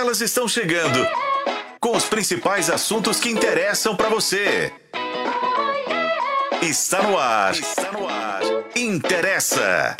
Elas estão chegando com os principais assuntos que interessam para você. Está no ar. Está no ar. Interessa.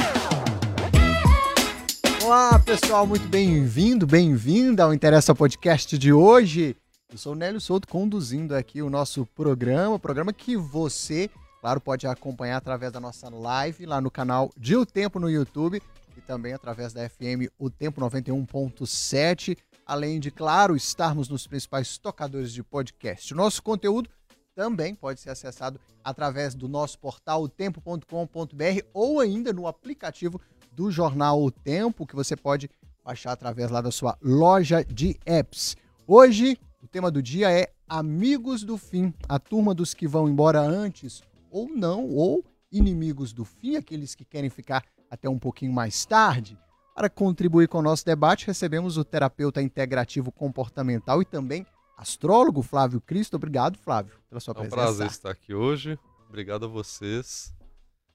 Olá, pessoal, muito bem-vindo, bem-vinda ao Interessa Podcast de hoje. Eu sou o Nélio Souto conduzindo aqui o nosso programa, programa que você, claro, pode acompanhar através da nossa live lá no canal de O Tempo no YouTube e também através da FM O Tempo 91.7, além de, claro, estarmos nos principais tocadores de podcast. O nosso conteúdo também pode ser acessado através do nosso portal otempo.com.br ou ainda no aplicativo do jornal O Tempo, que você pode baixar através lá da sua loja de apps. Hoje, o tema do dia é Amigos do Fim, a turma dos que vão embora antes ou não, ou inimigos do fim, aqueles que querem ficar até um pouquinho mais tarde. Para contribuir com o nosso debate, recebemos o terapeuta integrativo comportamental e também astrólogo Flávio Cristo. Obrigado, Flávio, pela sua É um presença. prazer estar aqui hoje. Obrigado a vocês.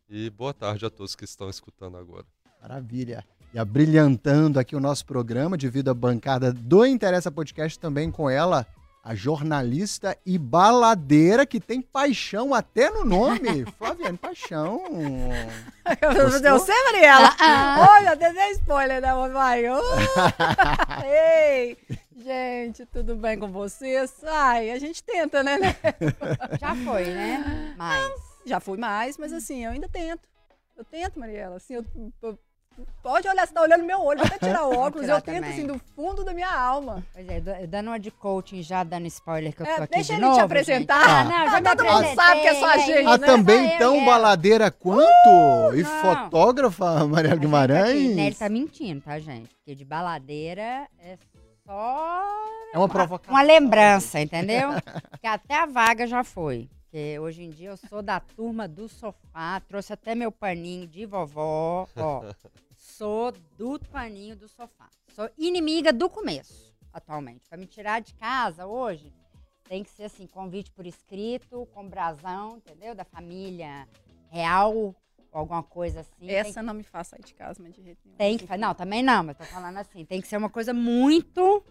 E boa tarde a todos que estão escutando agora. Maravilha. E abrilhantando aqui o nosso programa, devido à bancada do Interessa Podcast, também com ela, a jornalista e baladeira que tem paixão até no nome. Flaviane Paixão. Gostou? Eu sei, Mariela. Ah, Olha, até dei spoiler, né, mamãe? Oh! Ei, gente, tudo bem com vocês? Ai, a gente tenta, né? né? Já foi, né? Mas. Já fui mais, mas assim, eu ainda tento. Eu tento, Mariela. Assim, eu, eu- pode olhar, você tá olhando no meu olho, até tirar o óculos. tirar eu tento, também. assim, do fundo da minha alma. Pois é, dando uma de coaching, já dando spoiler que eu É, tô aqui deixa de ele te novo, apresentar. gente. Ah, não, já Ah, todo mundo sabe que é só a gente, Ah, né? também Só eu tão e ela. baladeira quanto? e não. fotógrafa Mariela A gente aqui, Guimarães. né, ele tá mentindo, tá, gente? Porque de baladeira é só É uma provocação. uma lembrança, entendeu? que até a vaga já foi. Porque hoje em dia eu sou da turma do sofá, trouxe até meu paninho de vovó, ó. Sou do paninho do sofá. Sou inimiga do começo, atualmente. Pra me tirar de casa hoje, tem que ser assim, convite por escrito, com brasão, entendeu? Da família real, ou alguma coisa assim. Essa não me faz sair de casa, mas de jeito nenhum. tem que, não, também não, mas tô falando assim, tem que ser uma coisa muito.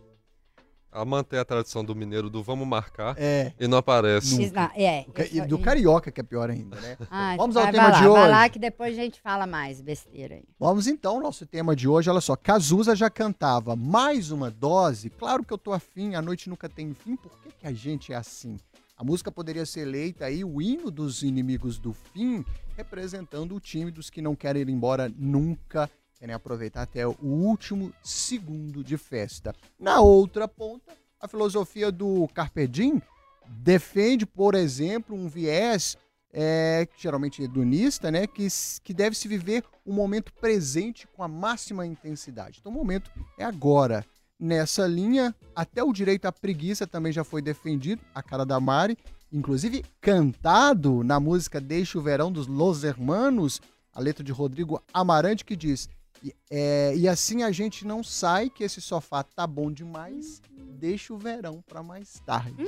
A manter a tradição do mineiro do vamos marcar É. e não aparece. Nunca. É, E do carioca, que é pior ainda, né? Ah, Vamos vai- ao tema vai de lá, Vai hoje. lá que depois a gente fala mais besteira aí. Vamos então, nosso tema de hoje, olha só, Cazuza já cantava mais uma dose, claro que eu tô afim, a noite nunca tem fim, por que, que a gente é assim? A música poderia ser eleita aí, o hino dos inimigos do fim, representando o time dos que não querem ir embora nunca, querem aproveitar até o último segundo de festa. Na outra ponta, a filosofia do Carpe Diem defende, por exemplo, um viés é, geralmente hedonista, né, que, que deve se viver o momento presente com a máxima intensidade. Então o momento é agora. Nessa linha, até o direito à preguiça também já foi defendido, a cara da Mari, inclusive cantado na música Deixa o Verão dos Los Hermanos, a letra de Rodrigo Amarante que diz é, e assim a gente não sai, que esse sofá tá bom demais, deixa o verão para mais tarde.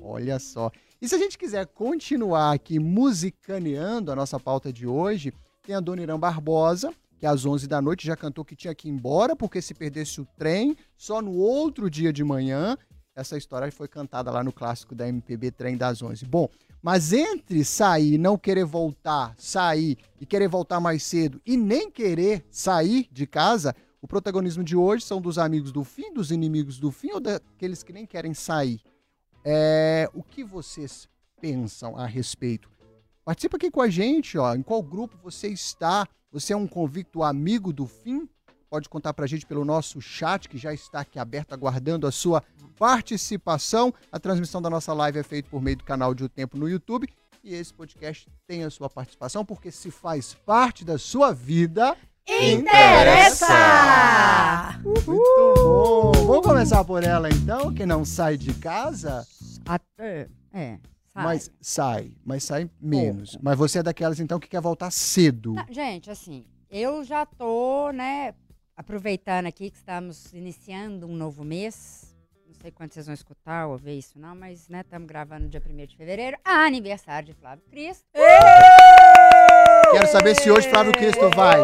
Olha só. E se a gente quiser continuar aqui musicaneando a nossa pauta de hoje, tem a Dona Irã Barbosa, que às 11 da noite já cantou que tinha que ir embora porque se perdesse o trem, só no outro dia de manhã. Essa história foi cantada lá no clássico da MPB Trem das 11. Bom, mas entre sair, não querer voltar, sair e querer voltar mais cedo e nem querer sair de casa, o protagonismo de hoje são dos amigos do fim, dos inimigos do fim ou daqueles que nem querem sair. É, o que vocês pensam a respeito? Participa aqui com a gente, ó. Em qual grupo você está? Você é um convicto amigo do fim? Pode contar pra gente pelo nosso chat, que já está aqui aberto, aguardando a sua participação. A transmissão da nossa live é feita por meio do canal de O Tempo no YouTube. E esse podcast tem a sua participação, porque se faz parte da sua vida. Interessa! Muito bom! Vamos começar por ela então, que não sai de casa, Até, é, sai. mas sai, mas sai menos. Pouco. Mas você é daquelas então que quer voltar cedo. Não, gente, assim, eu já tô, né, aproveitando aqui que estamos iniciando um novo mês. Não sei quando vocês vão escutar ou ver isso não, mas, né, estamos gravando no dia 1 de fevereiro, aniversário de Flávio Cristo. Quero saber se hoje Flávio Cristo vai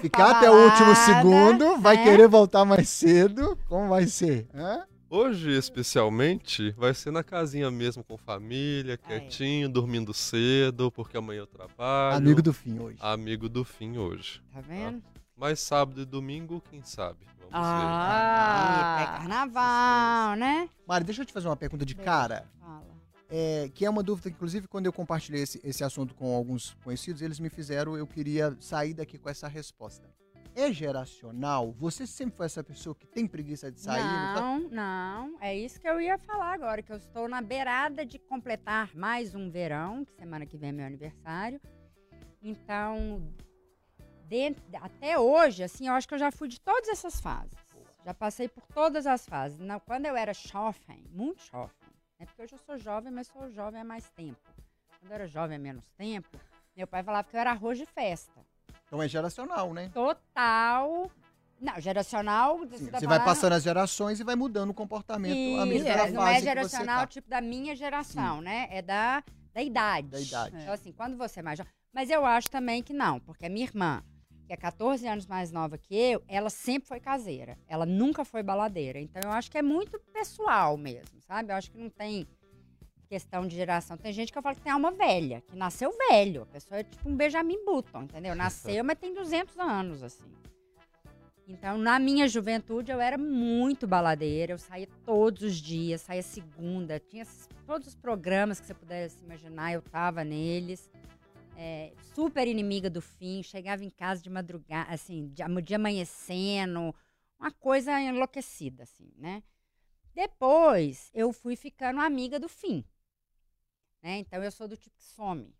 ficar Pra até o último segundo, vai né? querer voltar mais cedo. Como vai ser? Hã? Hoje, especialmente, vai ser na casinha mesmo, com família, quietinho, dormindo cedo, porque amanhã eu trabalho. Amigo do fim hoje. Amigo do fim hoje. Tá vendo? Mas sábado e domingo, quem sabe? Vamos ver. Ah, Ih, pré-carnaval, né? Mari, deixa eu te fazer uma pergunta de cara. Fala. é, que é uma dúvida, que, inclusive, quando eu compartilhei esse, esse assunto com alguns conhecidos, eles me fizeram, eu queria sair daqui com essa resposta. É geracional? Você sempre foi essa pessoa que tem preguiça de sair? Não, não. É isso que eu ia falar agora, que eu estou na beirada de completar mais um verão, que semana que vem é meu aniversário. Então, de- até hoje, assim, eu acho que eu já fui de todas essas fases. Já passei por todas as fases. Não, quando eu era jovem, muito jovem, né? Porque hoje eu sou jovem, mas sou jovem há mais tempo. Quando eu era jovem há menos tempo, meu pai falava que eu era arroz de festa. Então é geracional, né? Total. Não, geracional. Sim, tá você vai passando as gerações e vai mudando o comportamento Isso, não fase é que você geracional tá. tipo da minha geração, né? É da, da idade. Da idade. Então, assim, quando você é mais jovem. Mas eu acho também que não, porque a minha irmã, que é 14 anos mais nova que eu, ela sempre foi caseira. Ela nunca foi baladeira. Então eu acho que é muito pessoal mesmo, sabe? Eu acho que não tem questão de geração. Tem gente que eu falo que tem alma velha, que nasceu velho. A pessoa é tipo um Benjamin Button, entendeu? Nasceu, mas tem 200 anos, assim. Então, na minha juventude, eu era muito baladeira. Eu saía todos os dias, saía segunda. Tinha todos os programas que você pudesse imaginar, eu tava neles. É, super inimiga do fim. Chegava em casa de madrugada, assim, de, am- de amanhecendo. Uma coisa enlouquecida, assim, né? Depois, eu fui ficando amiga do fim. Né? Então, eu sou do tipo que some.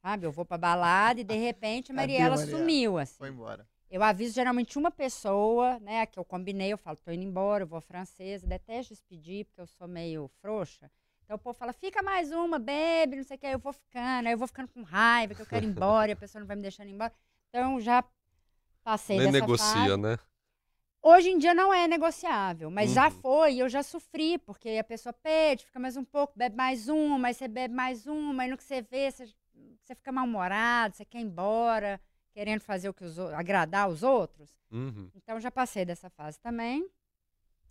Sabe? Eu vou pra balada e, de repente, a Mariela Mariela? sumiu, assim. Foi embora. Eu aviso geralmente uma pessoa, né, que eu combinei, eu falo, tô indo embora, eu vou francesa, detesto despedir, porque eu sou meio frouxa. Então o povo fala, fica mais uma, bebe, não sei o que, aí eu vou ficando, aí eu vou ficando com raiva, que eu quero ir embora, e a pessoa não vai me deixando ir embora. Então já passei Nem dessa negocia, fase. né? Hoje em dia não é negociável, mas já Uhum. foi, e eu já sofri, porque a pessoa pede, fica mais um pouco, bebe mais uma, aí você bebe mais uma, aí no que você vê, você, você fica mal-humorado, você quer ir embora, querendo fazer o que os, agradar os outros. Uhum. Então já passei dessa fase também.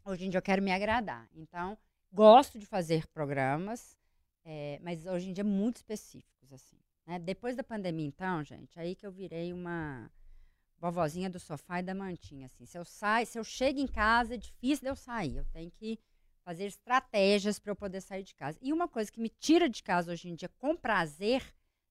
Hoje em dia eu quero me agradar. Então, gosto de fazer programas, eh, mas hoje em dia muito específicos, assim. né? Depois da pandemia, então, gente, aí que eu virei uma vovozinha do sofá e da mantinha, assim. Se eu saio, se eu chego em casa, é difícil de eu sair. Eu tenho que fazer estratégias para eu poder sair de casa. E uma coisa que me tira de casa hoje em dia com prazer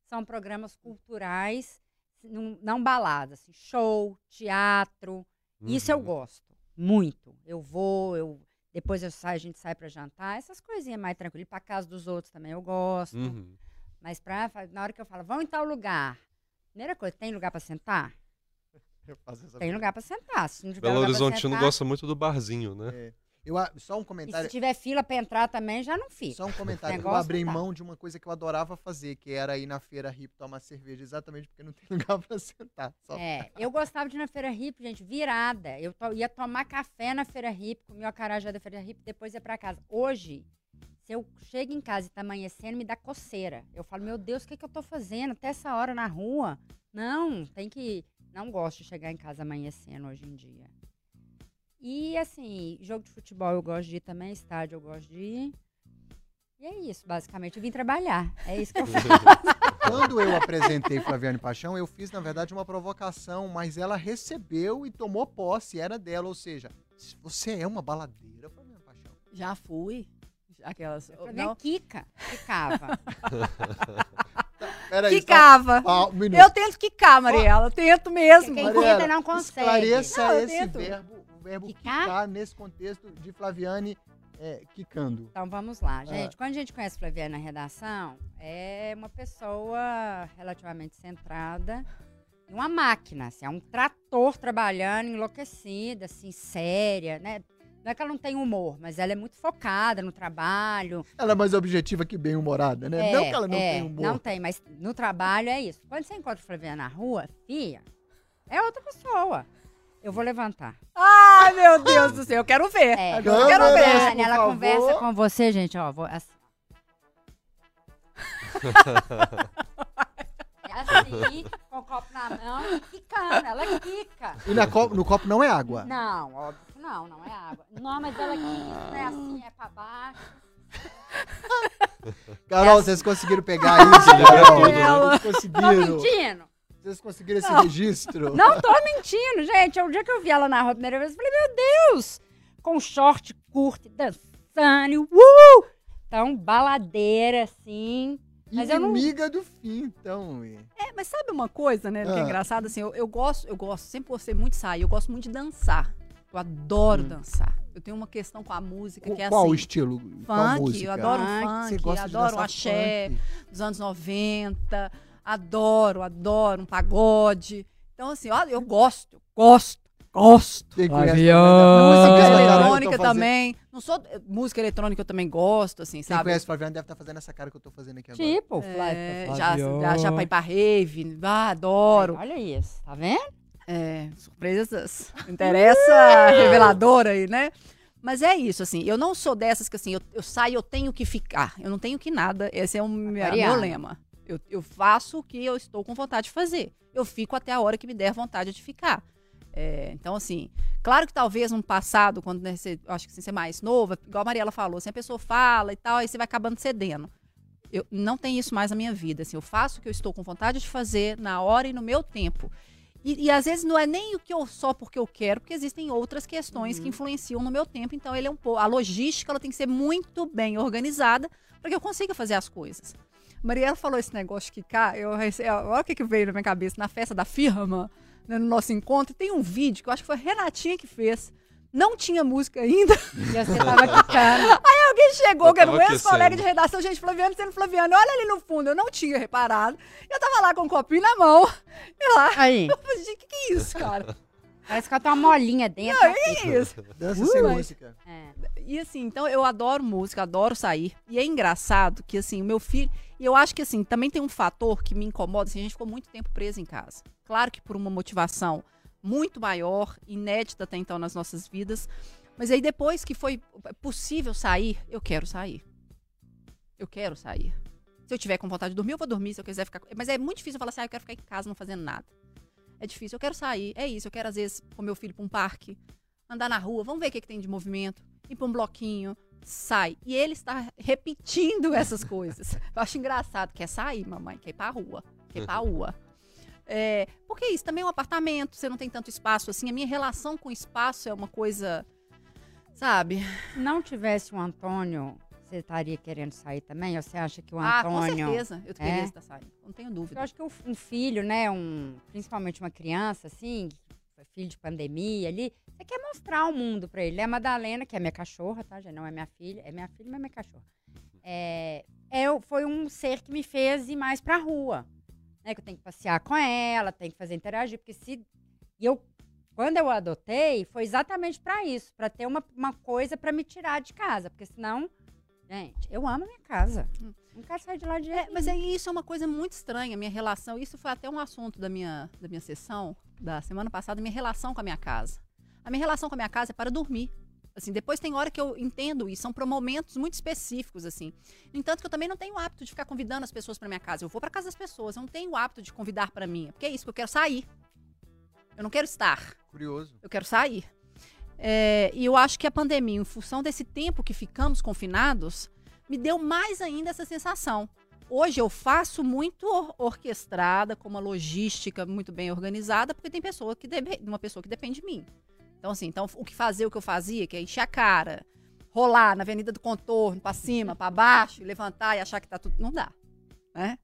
são programas culturais, não, não baladas, assim, show, teatro. Isso eu Uhum. gosto muito. Eu vou, eu depois eu saio, a gente sai para jantar, essas coisinhas mais tranquilas. Para casa dos outros também eu gosto. Uhum. Mas pra, na hora que eu falo, vamos em tal lugar. Primeira coisa, tem lugar para sentar? Eu faço essa Tem lugar para sentar. Se não tiver Belo Horizontino sentar, gosta muito do barzinho, né? É. Eu, só um E se comentário. tiver fila para entrar também, já não fica. Só um comentário. Eu abri tá. mão de uma coisa que eu adorava fazer, que era ir na feira hip tomar cerveja, exatamente porque não tem lugar pra sentar. Só- É, eu gostava de ir na Feira Hip, gente, virada. Eu to- ia tomar café na Feira Hip, comia o acarajé da Feira Hip, depois ia pra casa. Hoje, se eu chego em casa e tá amanhecendo, me dá coceira. Eu falo, meu Deus, o que, que eu tô fazendo até essa hora na rua? Não, tem que... Não gosto de chegar em casa amanhecendo hoje em dia. E, assim, jogo de futebol eu gosto de ir também, estádio eu gosto de ir. E é isso, basicamente. Eu vim trabalhar. É isso que eu faço. Quando eu apresentei Flaviane Paixão, eu fiz, na verdade, uma provocação, mas ela recebeu e tomou posse, era dela. Ou seja, se você é uma baladeira, Flaviane Paixão. Já fui. Aquelas. É Não, Kika, ficava. Peraí, Quicava. só- ah, um. Eu tento quicar, Mariela. Tento mesmo. Quem Mariela, tenta não consegue. Esclareça Não, eu esse tento. verbo, verbo Quicar? quicar nesse contexto de Flaviane é, quicando. Então vamos lá, gente. Quando a gente conhece Flaviana na redação, é uma pessoa relativamente centrada uma máquina, assim, é um trator trabalhando, enlouquecida, assim, séria, né? Não é que ela não tem humor, mas ela é muito focada no trabalho. Ela é mais objetiva que bem-humorada, né? É, não que ela não é, tem humor. Não tem, mas no trabalho é isso. Quando você encontra Flaviana na rua, fia, é outra pessoa. Eu vou levantar. Ai, meu Deus do céu. Eu quero ver. É, Agora eu quero ver. por ela favor. conversa com você, gente, ó. Vou, assim. É assim. assim, com o copo na mão, quicando, ela quica. E na co- no copo não é água. Não, óbvio que não, não é água. Não, mas ela quica, não é assim, é pra baixo. Carol, vocês conseguiram pegar isso, Carol? né? Vocês Tô conseguiram. mentindo? Vocês conseguiram esse registro? Não tô mentindo, gente. O dia que eu vi ela na rua a primeira vez, eu falei, meu Deus! Com short curto, dançando, uh! Então, baladeira, assim. Mas eu não- Inimiga do fim, então. É, mas sabe uma coisa, né, que é Ah. engraçado, assim, eu, eu gosto, eu gosto, sempre gostei muito de sair, eu gosto muito de dançar. Eu adoro dançar. Eu tenho uma questão com a música que é Hum. Qual assim, o estilo? Qual funk, eu adoro Funk, Você funk, de adoro axé, funk? dos anos 90, adoro, adoro um pagode. Então, assim, ó, eu gosto, gosto, gosto. Quem conhece Música tá- eletrônica tão fazendo- também. Não sou música eletrônica eu também gosto, assim, Quem sabe? conhece Flaviana deve estar fazendo essa cara que eu tô fazendo aqui agora. Tipo, É, já, já, já pra ir pra rave, ah, adoro. Olha isso, tá vendo? É, surpresas. Interessa reveladora aí, né? Mas é isso, assim, eu não sou dessas que assim, eu, eu saio, eu tenho que ficar. Eu não tenho que nada. Esse é o meu lema. Eu, eu faço o que eu estou com vontade de fazer. Eu fico até a hora que me der vontade de ficar. É, então, assim, claro que talvez no passado, quando né, você, acho que assim, você é mais nova, igual a Mariela falou, assim, a pessoa fala e tal, aí você vai acabando cedendo. Eu não tenho isso mais na minha vida. Assim, eu faço o que eu estou com vontade de fazer na hora e no meu tempo. E, e às vezes não é nem o que eu só porque eu quero, porque existem outras questões que influenciam no meu tempo. Então ele é um pouco. A logística ela tem que ser muito bem organizada para que eu consiga fazer as coisas. Mariela falou esse negócio de Kika, eu olha o que, que veio na minha cabeça, na festa da firma, né, no nosso encontro, tem um vídeo que eu acho que foi a Renatinha que fez. Não tinha música ainda. E você tava quicando. Alguém chegou, que era um tava ex-colega de redação, gente, Flaviano, sendo Flaviano, olha ali no fundo, eu não tinha reparado. Eu tava lá com um copinho na mão, e lá, Aí, eu falei, gente, que que é isso, cara? parece que tenho uma molinha dentro. Não, que isso? Dança Uh, sem mas- música. É. E assim, então eu adoro música, adoro sair. E é engraçado que assim, o meu filho. E eu acho que assim, também tem um fator que me incomoda, assim, a gente ficou muito tempo preso em casa. Claro que por uma motivação muito maior, inédita até então nas nossas vidas. Mas aí depois que foi possível sair, eu quero sair. Eu quero sair. Se eu tiver com vontade de dormir, eu vou dormir. Se eu quiser ficar. Mas é muito difícil eu falar assim, ah, eu quero ficar em casa não fazendo nada. É difícil. Eu quero sair. É isso. Eu quero, às vezes, com meu filho pra um parque, andar na rua, vamos ver o que, que tem de movimento, ir pra um bloquinho, sai. E ele está repetindo essas coisas. Eu acho engraçado. Quer sair, mamãe? Quer ir pra rua? Quer ir pra rua? É, porque isso também é um apartamento, você não tem tanto espaço assim. A minha relação com espaço é uma coisa, sabe? Se não tivesse o Antônio, você estaria querendo sair também? Ou você acha que o ah, com Antônio... certeza. Eu queria É? estar saindo. Não tenho Eu dúvida. acho que um um filho, né, um, principalmente uma criança, assim, filho de pandemia ali, você quer mostrar o mundo pra ele. É a Madalena, que é minha cachorra, tá? Já não é minha filha. É minha filha, mas é minha cachorra. É, eu, foi um ser que me fez ir mais pra rua. Né, que eu tenho que passear com ela, tenho que fazer interagir, porque se... E eu, quando eu adotei, foi exatamente pra isso, pra ter uma, uma coisa pra me tirar de casa, porque senão... Gente, eu amo a minha casa. Não quero sair de lá de É, mas aí isso é uma coisa muito estranha, minha relação. Isso foi até um assunto da minha, da minha sessão da semana passada, minha relação com a minha casa. A minha relação com a minha casa é para dormir. Assim, depois tem hora que eu entendo isso, são para momentos muito específicos, assim. No entanto, que eu também não tenho o hábito de ficar convidando as pessoas para minha casa. Eu vou para casa das pessoas, eu não tenho o hábito de convidar para mim. Porque é isso, que eu quero sair. Eu não quero estar. Curioso. Eu quero sair. É, e eu acho que a pandemia, em função desse tempo que ficamos confinados, me deu mais ainda essa sensação. Hoje eu faço muito or- orquestrada, com uma logística muito bem organizada, porque tem pessoa que deve- uma pessoa que depende de mim. Então, assim, então, o que fazer o que eu fazia, que é encher a cara, rolar na Avenida do Contorno, pra cima, pra baixo, levantar e achar que tá tudo. Não dá. Né?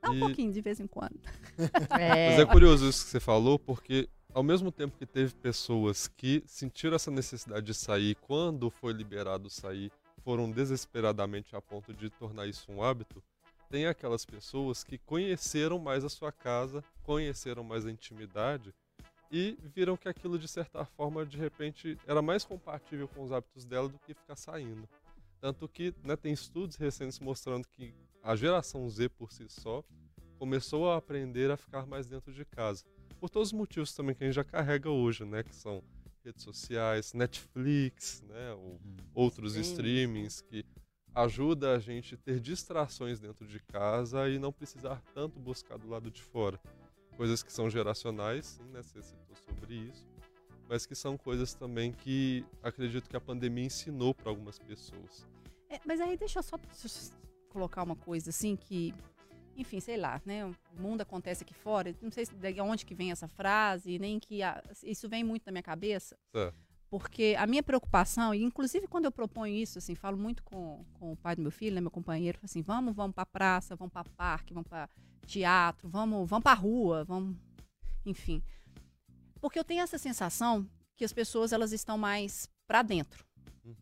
Dá um E- pouquinho de vez em quando. Mas é curioso isso que você falou, porque ao mesmo tempo que teve pessoas que sentiram essa necessidade de sair, quando foi liberado sair, foram desesperadamente a ponto de tornar isso um hábito, tem aquelas pessoas que conheceram mais a sua casa, conheceram mais a intimidade e viram que aquilo de certa forma de repente era mais compatível com os hábitos dela do que ficar saindo. Tanto que né, tem estudos recentes mostrando que a geração Z por si só começou a aprender a ficar mais dentro de casa. Por todos os motivos também que a gente já carrega hoje, né? Que são redes sociais, Netflix, né? Ou outros Sim. streamings que ajuda a gente ter distrações dentro de casa e não precisar tanto buscar do lado de fora. Coisas que são geracionais, sim, né? Você citou sobre isso, mas que são coisas também que acredito que a pandemia ensinou para algumas pessoas. É, mas aí deixa eu só colocar uma coisa assim que, enfim, sei lá, né? O mundo acontece aqui fora. Não sei de onde que vem essa frase, nem que a, isso vem muito na minha cabeça. Certo. Porque a minha preocupação, e inclusive quando eu proponho isso, assim, falo muito com, com o pai do meu filho, né, meu companheiro, assim, vamos, vamos para praça, vamos para parque, vamos para teatro, vamos, vamos para rua, vamos, enfim. Porque eu tenho essa sensação que as pessoas elas estão mais para dentro. Uhum.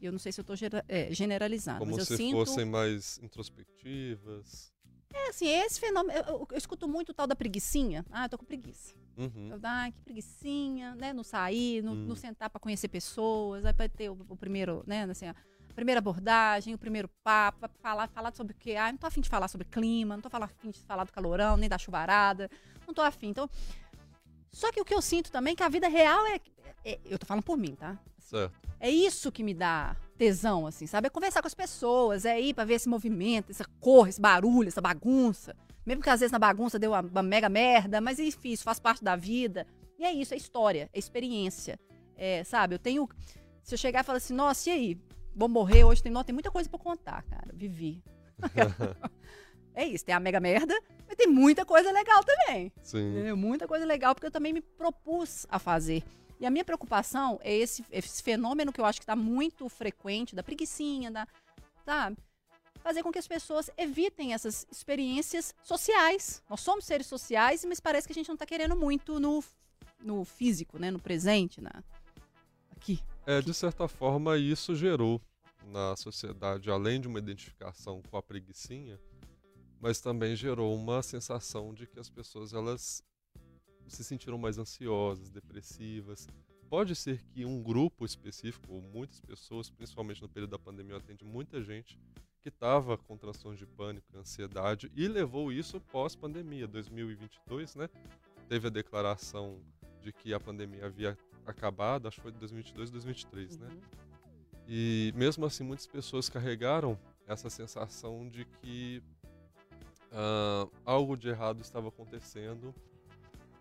Eu não sei se eu estou é, generalizando, Como mas se eu sinto fossem mais introspectivas. É assim, esse fenômeno, eu, eu- eu escuto muito o tal da preguicinha. Ah, eu tô com preguiça. Uhum. Eu, ah, que preguicinha, né? Não sair, não, Hum. não sentar para conhecer pessoas, aí ter o, o primeiro, né? Assim, a primeira abordagem, o primeiro papo, falar, falar sobre o quê? Ah, não tô afim de falar sobre clima, não tô afim de falar do calorão, nem da chuvarada, não tô afim. Então, só que o que eu sinto também é que a vida real é, é- eu tô falando por mim, tá? Certo. É isso que me dá tesão, assim, sabe? É conversar com as pessoas, é ir pra ver esse movimento, essa cor, esse barulho, essa bagunça. Mesmo que às vezes na bagunça deu uma, uma mega merda, mas enfim, isso faz parte da vida. E é isso, é história, é experiência. É, sabe, eu tenho. Se eu chegar e falar assim, nossa, e aí? Vou morrer hoje, tem, não, tem muita coisa pra contar, cara. Vivi. é isso, tem a mega merda, mas tem muita coisa legal também. Sim. Entendeu? Muita coisa legal, porque eu também me propus a fazer. E a minha preocupação é esse, esse fenômeno que eu acho que está muito frequente, da preguiçinha, da, sabe? Fazer com que as pessoas evitem essas experiências sociais. Nós somos seres sociais, mas parece que a gente não está querendo muito no, no físico, né? No presente, na, aqui. É, de certa forma, isso gerou na sociedade, além de uma identificação com a preguiçinha, mas também gerou uma sensação de que as pessoas elas se sentiram mais ansiosas, depressivas. Pode ser que um grupo específico, ou muitas pessoas, principalmente no período da pandemia, eu atendi muita gente que estava com transtorno de pânico, ansiedade e levou isso pós-pandemia, 2022, né? Teve a declaração de que a pandemia havia acabado, acho que foi de 2022, 2023, né? Uhum. E mesmo assim, muitas pessoas carregaram essa sensação de que ah, algo de errado estava acontecendo,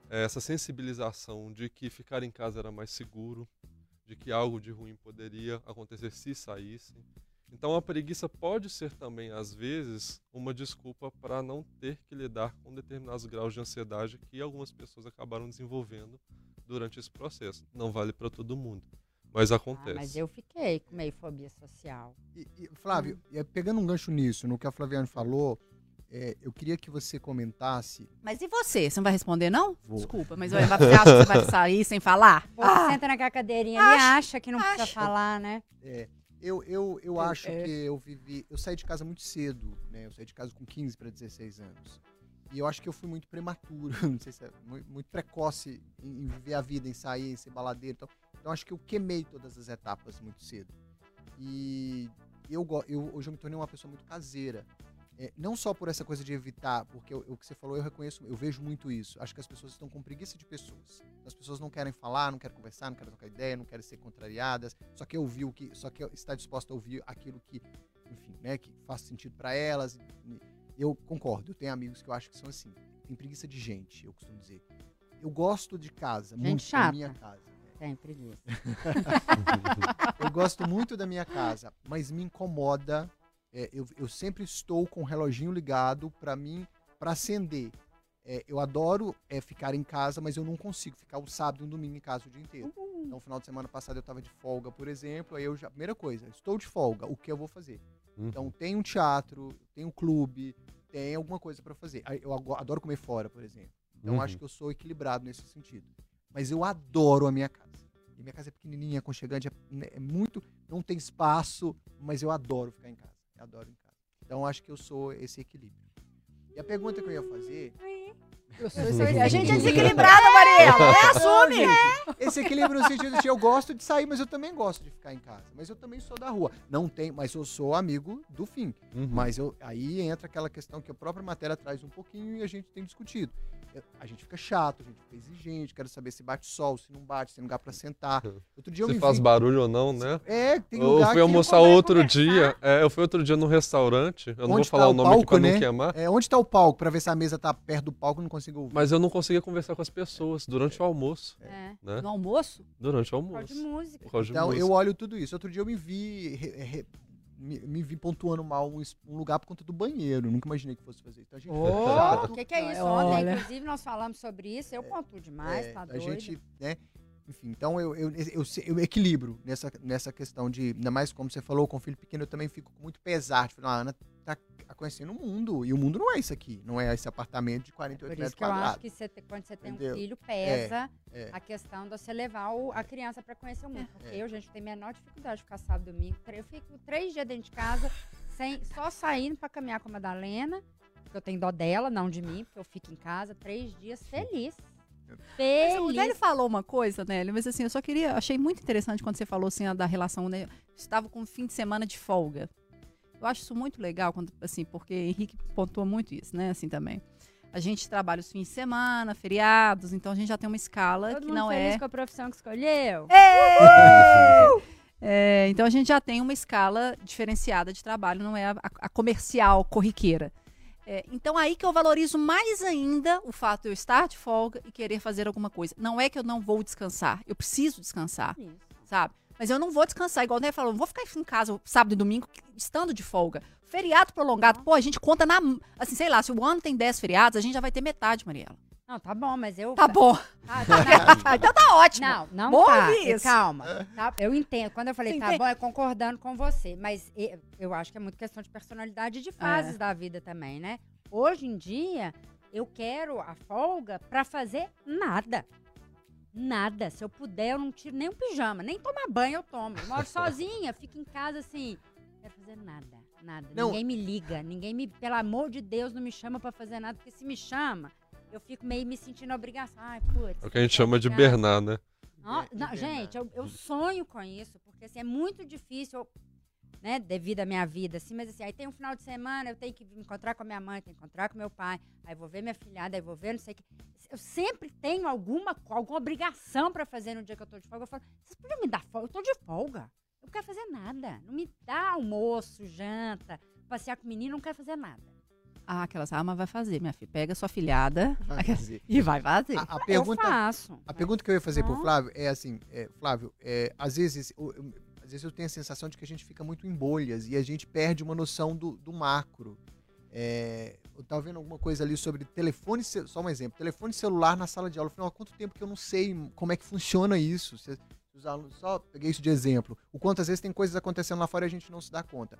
essa sensibilização de que ficar em casa era mais seguro, de que algo de ruim poderia acontecer se saísse. Então a preguiça pode ser também, às vezes, uma desculpa para não ter que lidar com determinados graus de ansiedade que algumas pessoas acabaram desenvolvendo durante esse processo. Não vale para todo mundo, mas Ah, acontece. mas eu fiquei com meio fobia social. E- e, Flávio, e, pegando um gancho nisso, no que a Flaviane falou, é, eu queria que você comentasse. Mas e você? Você não vai responder, não? Vou. Desculpa, mas olha, você acha que você vai sair sem falar? Você Ah, senta naquela cadeirinha ali e acho, acha que não precisa acho. falar, né? é, eu, eu, eu acho é. que eu vivi. Eu saí de casa muito cedo, né? Eu saí de casa com 15 para 16 anos. E eu acho que eu fui muito prematuro, não sei se é muito, muito precoce em, em viver a vida, em sair, em ser baladeiro. Então, então acho que eu queimei todas as etapas muito cedo. E eu, eu hoje eu me tornei uma pessoa muito caseira. É, não só por essa coisa de evitar, porque o que você falou eu reconheço, eu vejo muito isso. Acho que as pessoas estão com preguiça de pessoas. As pessoas não querem falar, não querem conversar, não querem trocar ideia, não querem ser contrariadas, só quer ouvir o que, só quer estar disposta a ouvir aquilo que, enfim, né, que faz sentido para elas. Eu concordo, eu tenho amigos que eu acho que são assim. Tem preguiça de gente, eu costumo dizer. Eu gosto de casa, Gente muito da chata. minha casa. Tem preguiça. Eu gosto muito da minha casa, mas me incomoda. É, eu, eu sempre estou com o reloginho ligado para mim, para acender. É, eu adoro é, ficar em casa, mas eu não consigo ficar o sábado e o domingo em casa o dia inteiro. Então, no final de semana passado eu estava de folga, por exemplo. Aí eu já. Primeira coisa, estou de folga, o que eu vou fazer? Uhum. Então, tem um teatro, tem um clube, tem alguma coisa para fazer. Eu adoro comer fora, por exemplo. Então, Uhum. acho que eu sou equilibrado nesse sentido. Mas eu adoro a minha casa. E minha casa é pequenininha, aconchegante, é, né, é muito. Não tem espaço, mas eu adoro ficar em casa. Adoro em casa. Então, acho que eu sou esse equilíbrio. E a pergunta que eu ia fazer. Eu sou Esse A gente é desequilibrada, Mariela. É, assume. Esse equilíbrio no sentido de eu gosto de sair, mas eu também gosto de ficar em casa. Mas eu também sou da rua. Não tem, mas eu sou amigo do fim. Uhum. Mas eu, aí entra aquela questão que a própria matéria traz um pouquinho e a gente tem discutido. Eu- A gente fica chato, a gente fica exigente, quero saber se bate sol, se não bate, se tem lugar pra sentar. Outro dia eu Se me faz vi... barulho ou não, né? É, tem Eu lugar fui que almoçar não outro conversar. dia. É, eu fui outro dia num restaurante. Eu não Onde vou falar tá o o nome aqui palco, pra né? não queimar. É, onde tá o palco? Pra ver se a mesa tá perto do palco, eu não consigo ouvir. Mas eu não conseguia conversar com as pessoas durante o almoço. É, Né? No almoço? Durante o por causa de almoço. música. Por causa de Então música. eu olho tudo isso. Outro dia eu me vi re- re- me, me vi pontuando mal um, um lugar por conta do banheiro. Nunca imaginei que fosse fazer isso. Então, a gente chato. O que, que é isso? Olha. Ontem, inclusive, nós falamos sobre isso. Eu pontuo demais, É, tá a doido. gente, né? Enfim, então eu, eu, eu, eu equilibro nessa, nessa questão de, ainda mais como você falou, com o filho pequeno, eu também fico com muito pesar. De falar, a Ana conhecendo o mundo. E o mundo não é isso aqui. Não é esse apartamento de 48 Por metros isso que eu acho quadrados. que você quando você tem Entendeu? um filho, pesa é. a questão de você levar o- a criança pra conhecer o mundo. Porque É. eu, gente, tenho a menor dificuldade de ficar sábado e domingo. Eu fico três dias dentro de casa, sem, só saindo pra caminhar com a Madalena, porque eu tenho dó dela, não de mim, porque eu fico em casa três dias feliz. Mas Feliz. o Nélio falou uma coisa, Nélio, mas assim, eu só queria. Achei muito interessante quando você falou assim, a da relação, né? Estava com um fim de semana de folga. Eu acho isso muito legal, quando, assim, porque Henrique pontua muito isso, né? Assim também. A gente trabalha os fins de semana, feriados, então a gente já tem uma escala Todo que mundo não feliz é. com a profissão que escolheu? É, então a gente já tem uma escala diferenciada de trabalho, não é a, a comercial, corriqueira. É, então aí que eu valorizo mais ainda o fato de eu estar de folga e querer fazer alguma coisa. Não é que eu não vou descansar, eu preciso descansar, Isso. sabe? Mas eu não vou descansar, igual o Ney falou, não vou ficar em casa sábado e domingo estando de folga. Feriado prolongado, pô, a gente conta na. Assim, sei lá, se o ano tem 10 feriados, a gente já vai ter metade, Mariela. Não, tá bom, mas eu. Tá bom. Tá, tá, Ah, então tá ótimo. Não, não Bom tá. É, isso. Calma. tá? Eu entendo. Quando eu falei Você tá entende? bom, é concordando com você. Mas eu acho que é muito questão de personalidade e de fases É. da vida também, né? Hoje em dia, eu quero a folga pra fazer nada. Nada. Se eu puder, eu não tiro nem um pijama. Nem tomar banho eu tomo. Eu moro sozinha, fico em casa assim. Não quero fazer nada. Nada. Não. Ninguém me liga. Ninguém me. Pelo amor de Deus, não me chama pra fazer nada. Porque se me chama, eu fico meio me sentindo obrigação. Ai, putz. É o que a gente chama de Bernard, né? não, não, gente, eu, eu sonho com isso, porque assim, é muito difícil, né, devido à minha vida, assim, mas assim, aí tem um final de semana, eu tenho que me encontrar com a minha mãe, tenho que encontrar com meu pai, aí vou ver minha filhada, aí vou ver não sei o que. Eu sempre tenho alguma, alguma obrigação pra fazer no dia que eu tô de folga. Eu falo, vocês podiam me dar folga? Eu tô de folga. Eu não quero fazer nada. Não me dá almoço, janta, passear com o menino, não quero fazer nada. Ah, aquelas, ah, mas vai fazer, minha filha. Pega sua filhada Vai e vai fazer. A, a pergunta, eu faço. A pergunta que eu ia fazer pro Não. Flávio é assim, é, Flávio, é, às vezes, eu- eu- às vezes eu tenho a sensação de que a gente fica muito em bolhas e a gente perde uma noção do, do macro. É, eu tava vendo alguma coisa ali sobre telefone, só um exemplo, telefone celular na sala de aula. Eu falei, "Ó, há quanto tempo que eu não sei como é que funciona isso? Se- os alunos, só peguei isso de exemplo. O quanto às vezes tem coisas acontecendo lá fora e a gente não se dá conta.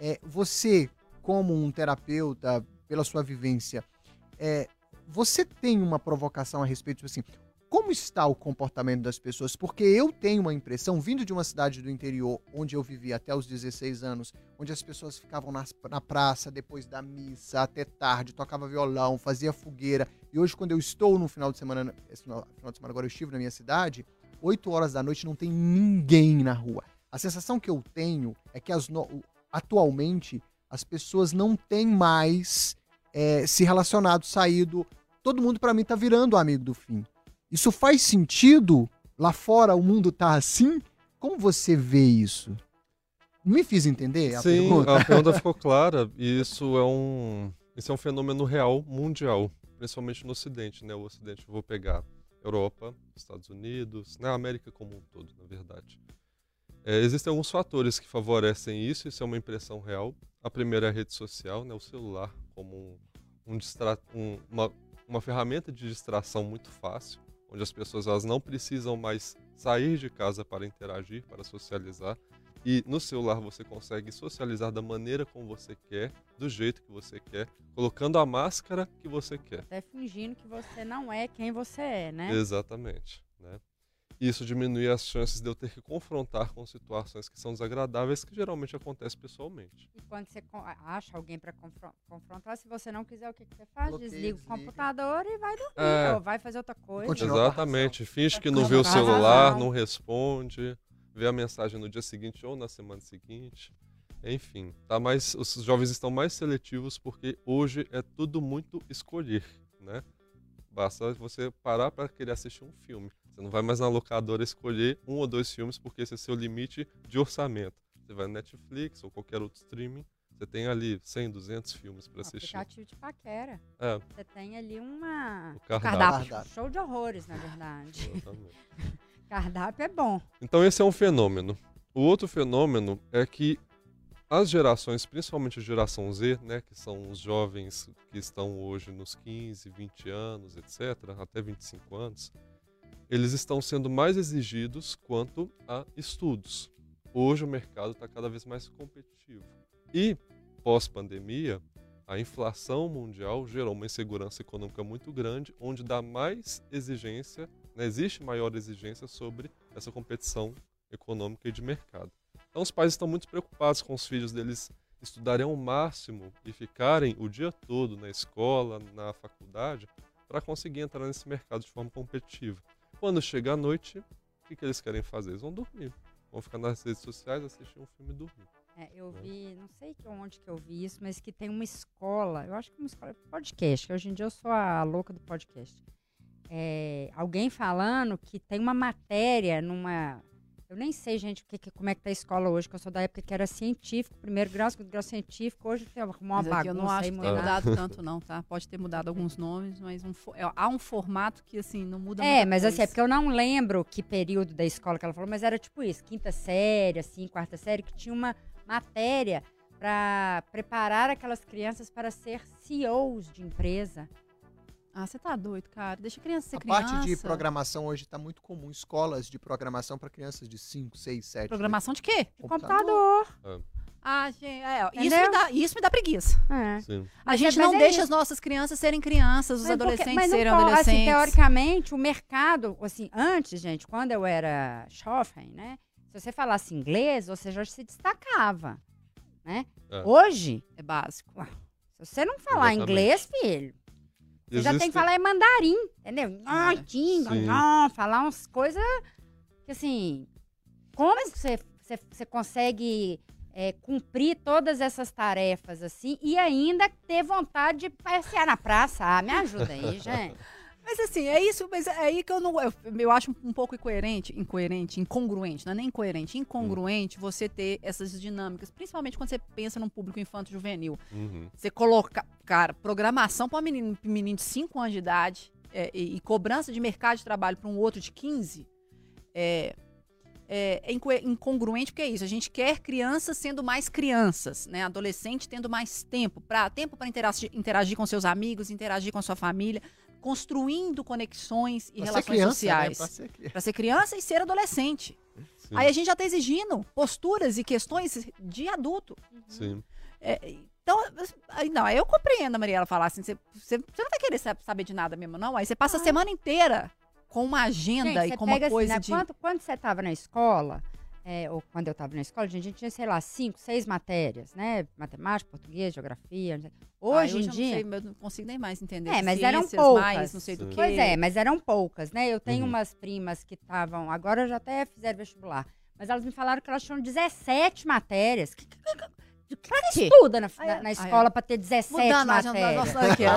É, você, como um terapeuta, pela sua vivência, é, você tem uma provocação a respeito, tipo assim, como está o comportamento das pessoas? Porque eu tenho uma impressão, vindo de uma cidade do interior, onde eu vivi até os 16 anos, onde as pessoas ficavam nas- na praça depois da missa, até tarde, tocava violão, fazia fogueira. E hoje, quando eu estou no final de semana, final de semana agora eu estive na minha cidade, 8 horas da noite não tem ninguém na rua. A sensação que eu tenho é que as no- atualmente as pessoas não têm mais é, se relacionado, saído. Todo mundo, pra mim, tá virando amigo do fim. Isso faz sentido? Lá fora o mundo tá assim? Como você vê isso? Me fiz entender a Sim, pergunta? a pergunta ficou clara. E isso é um, isso é um fenômeno real mundial, principalmente no Ocidente, né? O Ocidente, eu vou pegar Europa, Estados Unidos, na América como um todo, na verdade. É, existem alguns fatores que favorecem isso, isso é uma impressão real. A primeira é a rede social, né? O celular como um, um distra- um- uma, uma ferramenta de distração muito fácil, onde as pessoas elas não precisam mais sair de casa para interagir, para socializar. E no celular você consegue socializar da maneira como você quer, do jeito que você quer, colocando a máscara que você quer. Até fingindo que você não é quem você é, né? Exatamente. Né? Isso diminui as chances de eu ter que confrontar com situações que são desagradáveis, que geralmente acontecem pessoalmente. E quando você acha alguém para confrontar, se você não quiser, o que, que você faz? Bloqueia, Desliga o desliga. computador e vai dormir. É. Ou vai fazer outra coisa. Continua. Exatamente. Finge que não vê o celular, não responde, vê a mensagem no dia seguinte ou na semana seguinte. Enfim, tá mais, os jovens estão mais seletivos porque hoje é tudo muito escolher, né? Basta você parar para querer assistir um filme. Você não vai mais na locadora escolher um ou dois filmes porque esse é seu limite de orçamento. Você vai no Netflix ou qualquer outro streaming, você tem ali 100, 200 filmes para Um assistir. aplicativo de paquera. É, Você tem ali uma. o cardápio. cardápio. Cardápio. Show de horrores, na verdade. Exatamente. Cardápio é bom. Então esse é um fenômeno. O outro fenômeno é que as gerações, principalmente a geração Z, né, que são os jovens que estão hoje nos 15, 20 anos, etc., até 25 anos, eles estão sendo mais exigidos quanto a estudos. Hoje o mercado está cada vez mais competitivo. E, pós-pandemia, a inflação mundial gerou uma insegurança econômica muito grande, onde dá mais exigência, né, existe maior exigência sobre essa competição econômica e de mercado. Então os pais estão muito preocupados com os filhos deles estudarem ao máximo e ficarem o dia todo na escola, na faculdade, para conseguir entrar nesse mercado de forma competitiva. Quando chega a noite, o que, que eles querem fazer? Eles vão dormir. Vão ficar nas redes sociais, assistir um filme e dormir. É, eu vi, não sei que- onde que eu vi isso, mas que tem uma escola, eu acho que é uma escola podcast, que hoje em dia eu sou a louca do podcast. É, alguém falando que tem uma matéria numa. Eu nem sei, gente, que, que- como é que tá a escola hoje, que eu sou da época que era científico, primeiro grau, segundo grau científico, hoje tem uma Mas bagunça eu não acho que mudada. mudado tanto, não, tá? Pode ter mudado alguns nomes, mas um é, há um formato que, assim, não muda É, muita mas assim, é coisa. porque eu não lembro que período da escola que ela falou, mas era tipo isso, quinta série, assim, quarta série, que tinha uma matéria para preparar aquelas crianças para ser CEOs de empresa. Ah, você tá doido, cara. Deixa a criança ser A criança. parte de programação hoje está muito comum. Escolas de programação para crianças de 5, 6, 7. Programação de quê? De computador. Ah, gente, é, isso me, dá, isso me dá preguiça. É. Sim. A gente é- mas não é deixa as nossas crianças serem crianças, os Mas porque- adolescentes mas não serem pode, adolescentes. Assim, teoricamente, o mercado, assim, antes, gente, quando eu era jovem, né? Se você falasse inglês, você já se destacava, né? É. Hoje, É básico. se você não falar Exatamente. inglês, filho, você já tem que Existe- falar em mandarim, entendeu? Sim. não, falar umas coisas que, assim, como você, você, você consegue é, cumprir todas essas tarefas, assim, e ainda ter vontade de passear na praça? Ah, me ajuda aí, gente. Mas assim, é isso, mas é aí que eu não. Eu, eu acho um pouco incoerente, incoerente, incongruente, não é nem incoerente, incongruente você ter essas dinâmicas, principalmente quando você pensa num público infanto-juvenil. Uhum. Você coloca, cara, programação para um menino, menino de 5 anos de idade é, e, e cobrança de mercado de trabalho para um outro de 15 é, é, é inco- incongruente porque é isso. A gente quer crianças sendo mais crianças, né? Adolescente tendo mais tempo para tempo para interagir, interagir com seus amigos, interagir com a sua família, construindo conexões e Pra relações criança, né? sociais. Pra ser criança. Para ser criança e ser adolescente. Sim. Aí a gente já está exigindo posturas e questões de adulto. Sim. É, então, aí não, aí eu compreendo a Mariela falar assim, você, você, não vai querer sa- saber de nada mesmo, não? Aí você passa a Ah. semana inteira com uma agenda Gente, e com uma assim, coisa né, de... Quando, quando você estava na escola, é, ou quando eu estava na escola, gente, a gente tinha, sei lá, cinco, seis matérias, né? Matemática, português, geografia. não sei. Ah, Hoje eu em dia. Não, sei, eu não consigo nem mais entender. É, mas eram Ciências, poucas. Mais, não sei do Sim. que. Pois é, mas eram poucas, né? Eu tenho Uhum. umas primas que estavam. Agora já até fizeram vestibular. Mas elas me falaram que elas tinham 17 matérias. Que, que, que, que, que Pra quê? estuda na, na, é. na Ah, escola é. pra ter 17 Mudando a agenda da matérias?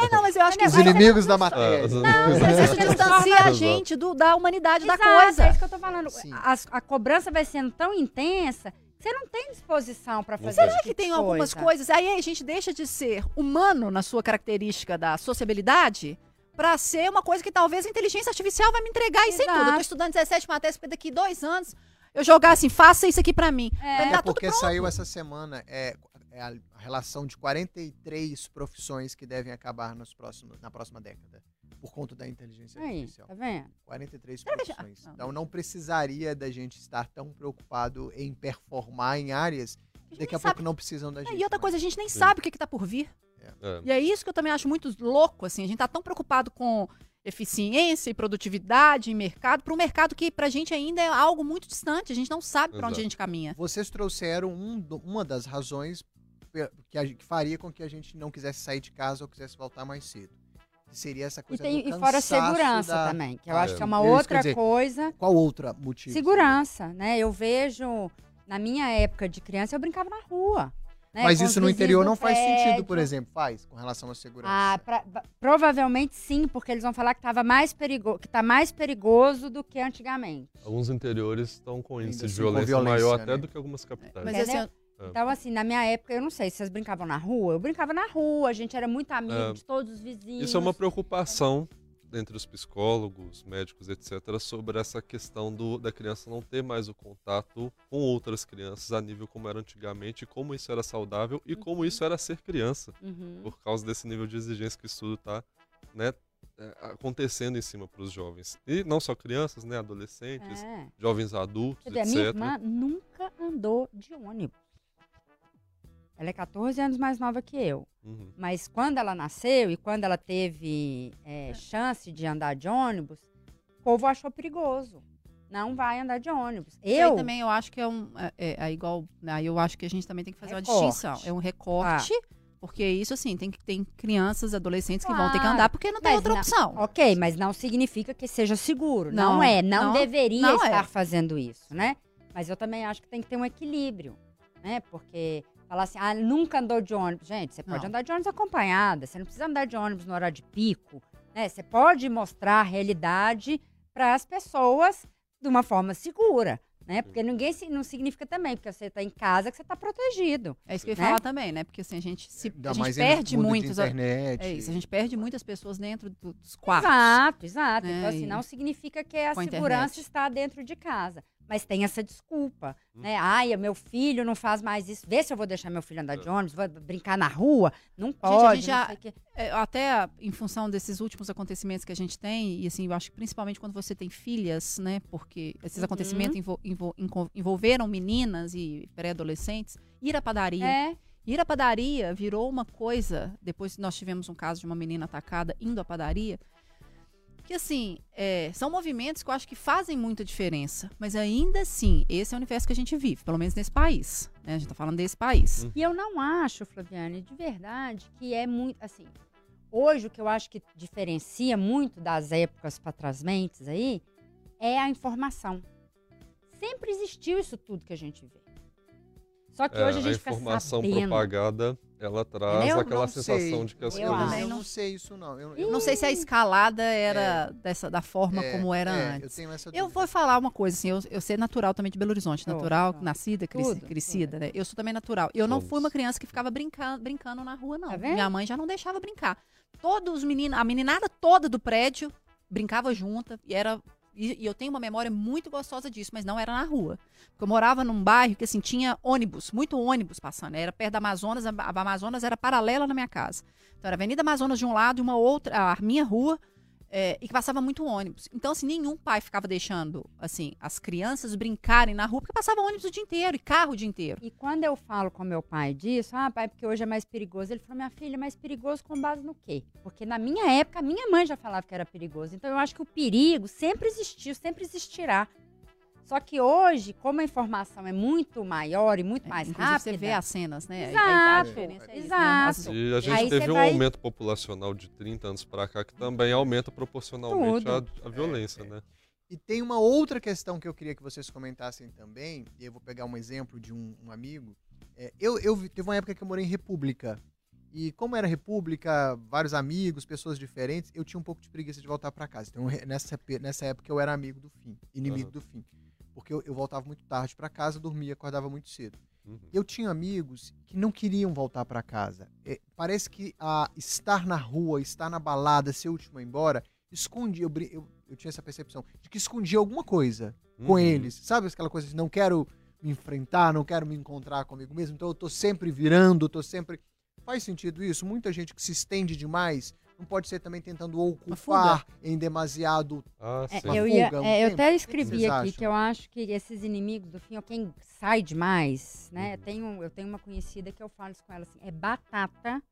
é, não, mas eu acho que Os inimigos da matéria. Isso é que distancia a gente do, da humanidade da Exato, É coisa. isso que eu tô falando. A, a cobrança vai sendo tão intensa que você não tem disposição pra fazer Será tipo que tem de algumas coisa? coisas? Aí a gente deixa de ser humano na sua característica da sociabilidade pra ser uma coisa que talvez a inteligência artificial vai me entregar isso em tudo. Eu tô estudando 17 matérias porque daqui dois anos eu jogar assim, faça isso aqui pra mim. É. É porque saiu essa semana é, é a relação de 43 profissões que devem acabar nos próximos, na próxima década. Por conta da inteligência Aí, artificial. tá vendo? 43 Será já- profissões. Não. Então não precisaria da gente estar tão preocupado em performar em áreas que daqui a sabe. pouco não precisam da É, gente. E outra mais. coisa, a gente nem Sim. sabe o que, que tá por vir. É. E é isso que eu também acho muito louco, assim. A gente tá tão preocupado com eficiência e produtividade em mercado, para um mercado que para a gente ainda é algo muito distante. A gente não sabe para onde a gente caminha. Vocês trouxeram um uma das razões que, a gente- que faria com que a gente não quisesse sair de casa ou quisesse voltar mais cedo. Seria essa E, coisa tem, do e fora a segurança da- também, que eu Ah, acho que é uma isso, quer outra dizer, coisa. Qual outra motivo? Segurança, né? Eu vejo, na minha época de criança, eu brincava na rua. Né? Mas Com isso no interior não faz sentido, por exemplo. Faz, com relação à segurança. Ah, pra- provavelmente sim, porque eles vão falar que tava mais perigo, que tá mais perigoso do que antigamente. Alguns interiores estão com índice de assim, com violência, violência, maior né? até do que algumas capitais. Mas assim, É. Então, assim, na minha época, eu não sei se vocês brincavam na rua. Eu brincava na rua, a gente era muito amigo É. de todos os vizinhos. Isso é uma preocupação entre os psicólogos, médicos, etc., sobre essa questão do, da criança não ter mais o contato com outras crianças a nível como era antigamente, como isso era saudável e como isso era ser criança, Uhum. por causa desse nível de exigência que o estudo está né, é, acontecendo em cima para os jovens. E não só crianças, né, adolescentes, É. jovens adultos, Quer dizer, a minha etc. irmã nunca andou de ônibus. Ela é 14 anos mais nova que eu. Uhum. Mas quando ela nasceu e quando ela teve é, chance de andar de ônibus, o povo achou perigoso. Não vai andar de ônibus. Aí Eu, também eu acho que é um. É, é- é igual. Aí eu acho que a gente também tem que fazer Recorte. uma distinção. É um recorte. Porque isso, assim, tem que tem crianças, adolescentes que vão ter que Claro. andar porque não tem Mas outra não- opção. ok, mas não significa que seja seguro. Não, Não, é, não, não- deveria não é. estar fazendo isso, né? Mas eu também acho que tem que ter um equilíbrio, né? Porque falar assim, ah, nunca andou de ônibus. Gente, você pode Não. andar de ônibus acompanhada, você não precisa andar de ônibus no horário de pico, né? Você pode mostrar a realidade para as pessoas de uma forma segura, né? Porque ninguém se- não significa também, porque você está em casa que você está protegido. É isso que eu ia Né? falar também, né? Porque assim, a gente se a gente perde muitos. internet. É isso, a gente perde muitas pessoas dentro do- dos quartos. Exato, exato. né, Então, assim, e não significa que a a segurança internet. está dentro de casa. Mas tem essa desculpa, Hum. né? Ai, meu filho não faz mais isso. Vê se eu vou deixar meu filho andar de ônibus, vou brincar na rua. Não pode, gente já- sei o quê. É, até em função desses últimos acontecimentos que a gente tem, e assim, eu acho que principalmente quando você tem filhas, né? Porque esses Uhum. acontecimentos envol- envol- envolveram meninas e pré-adolescentes, ir à padaria. É, Ir à padaria virou uma coisa. Depois nós tivemos um caso de uma menina atacada indo à padaria. Que assim, é, são movimentos que eu acho que fazem muita diferença. Mas ainda assim, esse é o universo que a gente vive, pelo menos nesse país. né? A gente tá falando desse país. E eu não acho, Flaviane, de verdade, que é muito. Assim, hoje o que eu acho que diferencia muito das épocas para trás mentes aí é a informação. Sempre existiu isso tudo que a gente vê. Só que É, hoje a gente fica informação sabendo. propagada, ela traz Entendeu? aquela Não sensação sei. de que as Eu coisas... acho. Eu não- não sei isso, não. Eu, Eu não sei se a escalada era dessa, da forma é, como era é, Eu antes. tenho essa Eu vou falar uma coisa, assim, eu, eu sei natural também de Belo Horizonte, natural, tudo. nascida, cresci- Tudo, crescida, né? Eu sou também natural. Eu não fui uma criança que ficava brincando, brincando na rua, não. Tá? Minha mãe já não deixava brincar. Todos os meninos, a meninada toda do prédio brincava junta e era e, e eu tenho uma memória muito gostosa disso, mas não era na rua. Eu morava num bairro que assim tinha ônibus, muito ônibus passando. Era perto da Amazonas, a, a Amazonas era paralela na minha casa. Então era Avenida Amazonas de um lado e uma outra, a minha rua é, e que passava muito ônibus. Então, assim, nenhum pai ficava deixando, assim, as crianças brincarem na rua, porque passava ônibus o dia inteiro e carro o dia inteiro. E quando eu falo com meu pai disso, ah, pai, porque hoje é mais perigoso, ele falou, minha filha, mais perigoso com base no quê? Porque na minha época, a minha mãe já falava que era perigoso. Então eu acho que o perigo sempre existiu, sempre existirá. Só que hoje, como a informação é muito maior e muito mais Inclusive, rápida, você vê as cenas, né? Exato, a diferença é isso, né? exato. As- E a gente Aí teve um vai- aumento populacional de 30 anos pra cá que também aumenta proporcionalmente a, a violência, né? E tem uma outra questão que eu queria que vocês comentassem também, e eu vou pegar um exemplo de um, um amigo. É, eu, eu teve uma época que eu morei em República. E como era República, vários amigos, pessoas diferentes, eu tinha um pouco de preguiça de voltar para casa. Então, nessa, nessa época eu era amigo do fim, inimigo Aham. do fim. Porque eu, eu voltava muito tarde para casa, dormia, acordava muito cedo. Uhum. Eu tinha amigos que não queriam voltar para casa. É, parece que a estar na rua, estar na balada, ser o último a ir embora, escondia. Eu, eu, eu tinha essa percepção de que escondia alguma coisa com Uhum. eles. Sabe aquela coisa de não quero me enfrentar, não quero me encontrar comigo mesmo, então eu tô sempre virando, tô sempre. Faz sentido isso? Muita gente que se estende demais não pode ser também tentando ocupar em demasiado. Ah, É, sim. Uma eu, ia, fuga, um é, eu até escrevi aqui acham? que eu acho que esses inimigos do fim, ou quem sai demais, né? Uhum. Tenho, eu tenho uma conhecida que eu falo isso com ela assim, é batata.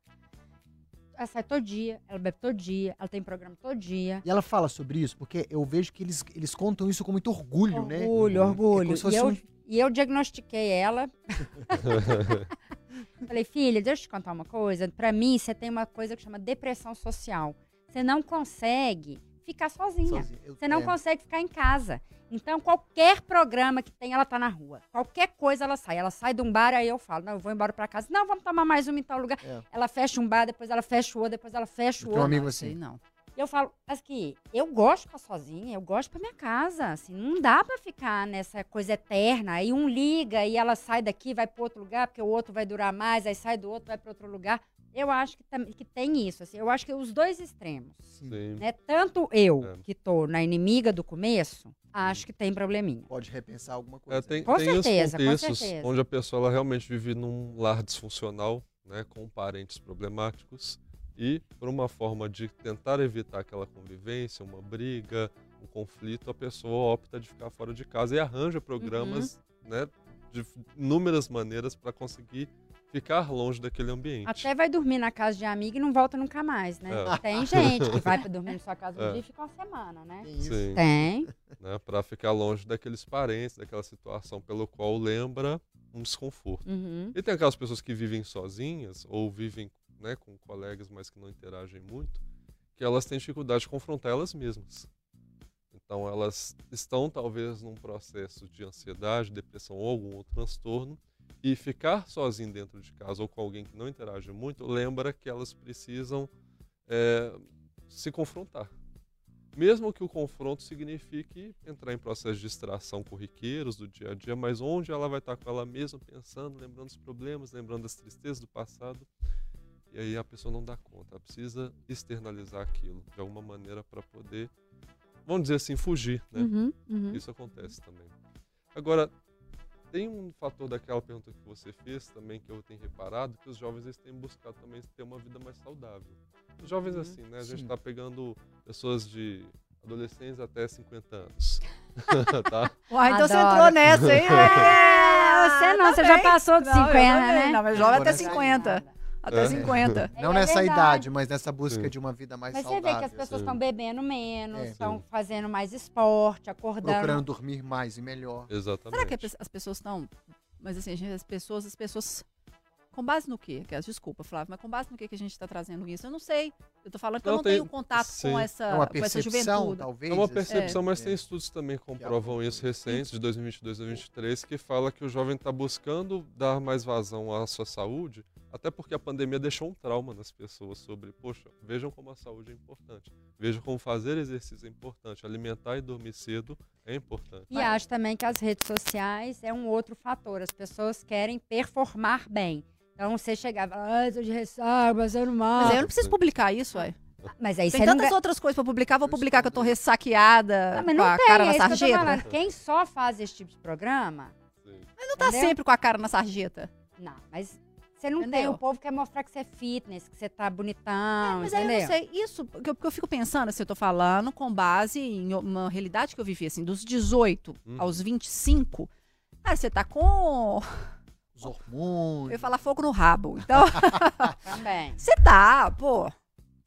ela sai todo dia, ela bebe todo dia, ela tem programa todo dia. E ela fala sobre isso, porque eu vejo que eles, eles contam isso com muito orgulho, né? Orgulho, É orgulho. fosse e, eu, um- e eu diagnostiquei ela. Falei, filha, deixa eu te contar uma coisa. Pra mim, você tem uma coisa que chama depressão social. Você não consegue ficar sozinha. sozinha. Eu- Você não é. consegue ficar em casa. Então, qualquer programa que tem, ela tá na rua. Qualquer coisa ela sai. Ela sai de um bar, aí eu falo, não, eu vou embora pra casa. Não, vamos tomar mais uma em tal lugar. É. Ela fecha um bar, depois ela fecha o outro, depois ela fecha o tenho um outro. amigo Não, assim. não. Eu falo, mas que eu gosto de ficar sozinha, eu gosto pra minha casa, assim, não dá pra ficar nessa coisa eterna. Aí um liga e ela sai daqui, vai para outro lugar, porque o outro vai durar mais, aí sai do outro, vai para outro lugar. Eu acho que, tam- que tem isso, assim, eu acho que os dois extremos, Sim. Né? Tanto eu, É. que tô na inimiga do começo, acho que tem probleminha. Pode repensar alguma É, coisa. tem, Com tem certeza, os com certeza. onde a pessoa ela realmente vive num lar disfuncional, né, com parentes problemáticos, e por uma forma de tentar evitar aquela convivência, uma briga, um conflito, a pessoa opta de ficar fora de casa e arranja programas, Uhum. né, de inúmeras maneiras para conseguir ficar longe daquele ambiente. Até vai dormir na casa de amiga e não volta nunca mais, né? É. Tem gente que vai pra dormir na sua casa um É. dia e fica uma semana, né? Sim, Tem. né, para ficar longe daqueles parentes, daquela situação pelo qual lembra um desconforto. Uhum. E tem aquelas pessoas que vivem sozinhas ou vivem né, com colegas, mas que não interagem muito, que elas têm dificuldade de confrontar elas mesmas. Então elas estão talvez num processo de ansiedade, depressão ou algum outro transtorno e ficar sozinho dentro de casa ou com alguém que não interage muito lembra que elas precisam é, se confrontar. Mesmo que o confronto signifique entrar em processos de distração corriqueiros do dia a dia, mas onde ela vai estar com ela mesma, pensando, lembrando os problemas, lembrando das tristezas do passado. E aí a pessoa não dá conta, ela precisa externalizar aquilo de alguma maneira para poder, vamos dizer assim, fugir, né? Uhum, uhum. Isso acontece também. Agora, tem um fator daquela pergunta que você fez também que eu tenho reparado, que os jovens eles têm buscado também ter uma vida mais saudável. Os jovens Uhum. assim, né? A gente está pegando pessoas de adolescentes até 50 anos. tá? Uai, então você Adoro. entrou nessa, hein? É, você não, você já passou de Não, eu 50, também. né? Não, mas jovem até Agora sim. 50. Até É. 50. Não É nessa verdade. idade, mas nessa busca Sim. de uma vida mais Mas você saudável. vê que as pessoas estão bebendo menos, É. estão Sim. fazendo mais esporte, acordando. Procurando dormir mais e melhor. Exatamente. Será que as pessoas estão. Mas assim, as pessoas, as pessoas. Com base no quê? Que Desculpa, Flávio, mas com base no quê que a gente está trazendo isso? Eu não sei. Eu tô falando que eu Não, não tem- tenho contato sim. com essa, É uma com essa percepção, juventude. talvez. É uma assim. percepção, mas É. tem estudos também que comprovam isso recentes, de 2022 a 2023, que fala que o jovem está buscando dar mais vazão à sua saúde, até porque a pandemia deixou um trauma nas pessoas sobre, poxa, vejam como a saúde é importante, vejam como fazer exercício é importante, alimentar e dormir cedo é importante. E acho também que as redes sociais é um outro fator. As pessoas querem performar bem. Então você chegava, ah, tô de ressaca, passando mal. Mas aí eu não preciso publicar isso, ué. Mas aí Tem não tantas ganha- outras coisas pra publicar. Vou publicar que eu tô ressaqueada, Ah, mas com não a tem, cara é na isso que eu tô sarjeta. falando. Quem só faz esse tipo de programa, Sim. Não tá Entendeu? sempre com a cara na sarjeta. não, mas você não tem, Entendeu? o povo quer mostrar que você é fitness, que você tá bonitão, Mas aí eu entendeu? não sei, isso, porque eu, porque eu fico pensando, assim, eu tô falando com base em uma realidade que eu vivi, assim, dos 18 Uhum. aos 25. Cara, você tá com. Os Eu hormônios. ia falar fogo no rabo. Então, Também. você tá, pô.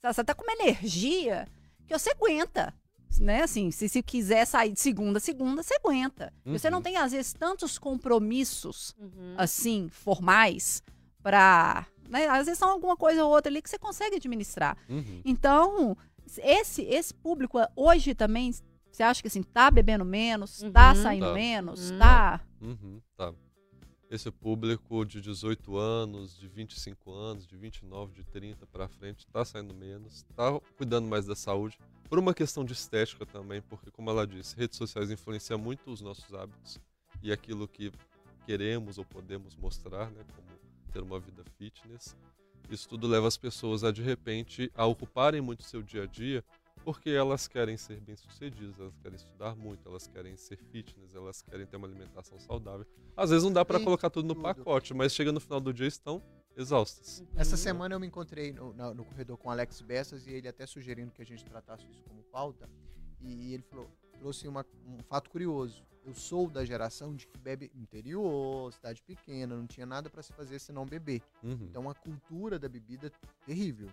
Você tá com uma energia que você aguenta. Né, assim, se, se quiser sair de segunda a segunda, você aguenta. E Você não Uhum. tem, às vezes, tantos compromissos, Uhum. assim, formais, pra. Né, às vezes são alguma coisa ou outra ali que você consegue administrar. Uhum. Então, esse, esse público hoje também, você acha que assim, tá bebendo menos, tá Uhum. saindo Tá. menos, Uhum. tá. Uhum, tá. Esse público de 18 anos, de 25 anos, de 29, de 30 para frente, tá saindo menos, tá cuidando mais da saúde, por uma questão de estética também, porque como ela disse, redes sociais influenciam muito os nossos hábitos e aquilo que queremos ou podemos mostrar, né, como ter uma vida fitness. Isso tudo leva as pessoas a de repente a ocuparem muito seu dia a dia porque elas querem ser bem-sucedidas, elas querem estudar muito, elas querem ser fitness, elas querem ter uma alimentação saudável. Às vezes não dá para colocar tudo no tudo. pacote, mas chega no final do dia estão exaustas. Essa semana eu me encontrei no, na- no corredor com o Alex Bessas e ele até sugerindo que a gente tratasse isso como pauta. E ele falou, trouxe uma- um fato curioso. Eu sou da geração de que bebe interior, cidade pequena, não tinha nada para se fazer senão beber. Uhum. Então a cultura da bebida é terrível.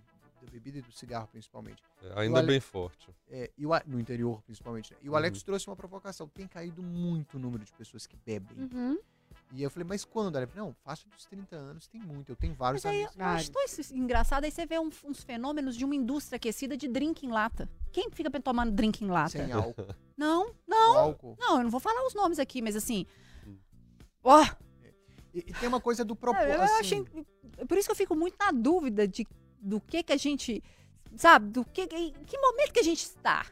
bebida e do cigarro, principalmente. É, ainda Ale- bem forte. É, e o no interior, principalmente. né? E o Uhum. Alex trouxe uma provocação. Tem caído muito o número de pessoas que bebem. Uhum. E eu falei, mas quando? Ela falou, não, fácil dos 30 anos tem muito. Eu tenho vários Mas aí, amigos. eu acho tão isso engraçado. Aí você vê um- uns fenômenos de uma indústria aquecida de drink em lata. Quem fica tomando drink em lata? Sem álcool. Não, não, álcool. não. Eu não vou falar os nomes aqui, mas assim. Hum. Ó, E, e tem uma coisa do eu propósito. achei. Por isso que eu fico muito na dúvida de do que que a gente. Sabe, do que. Em que momento que a gente está?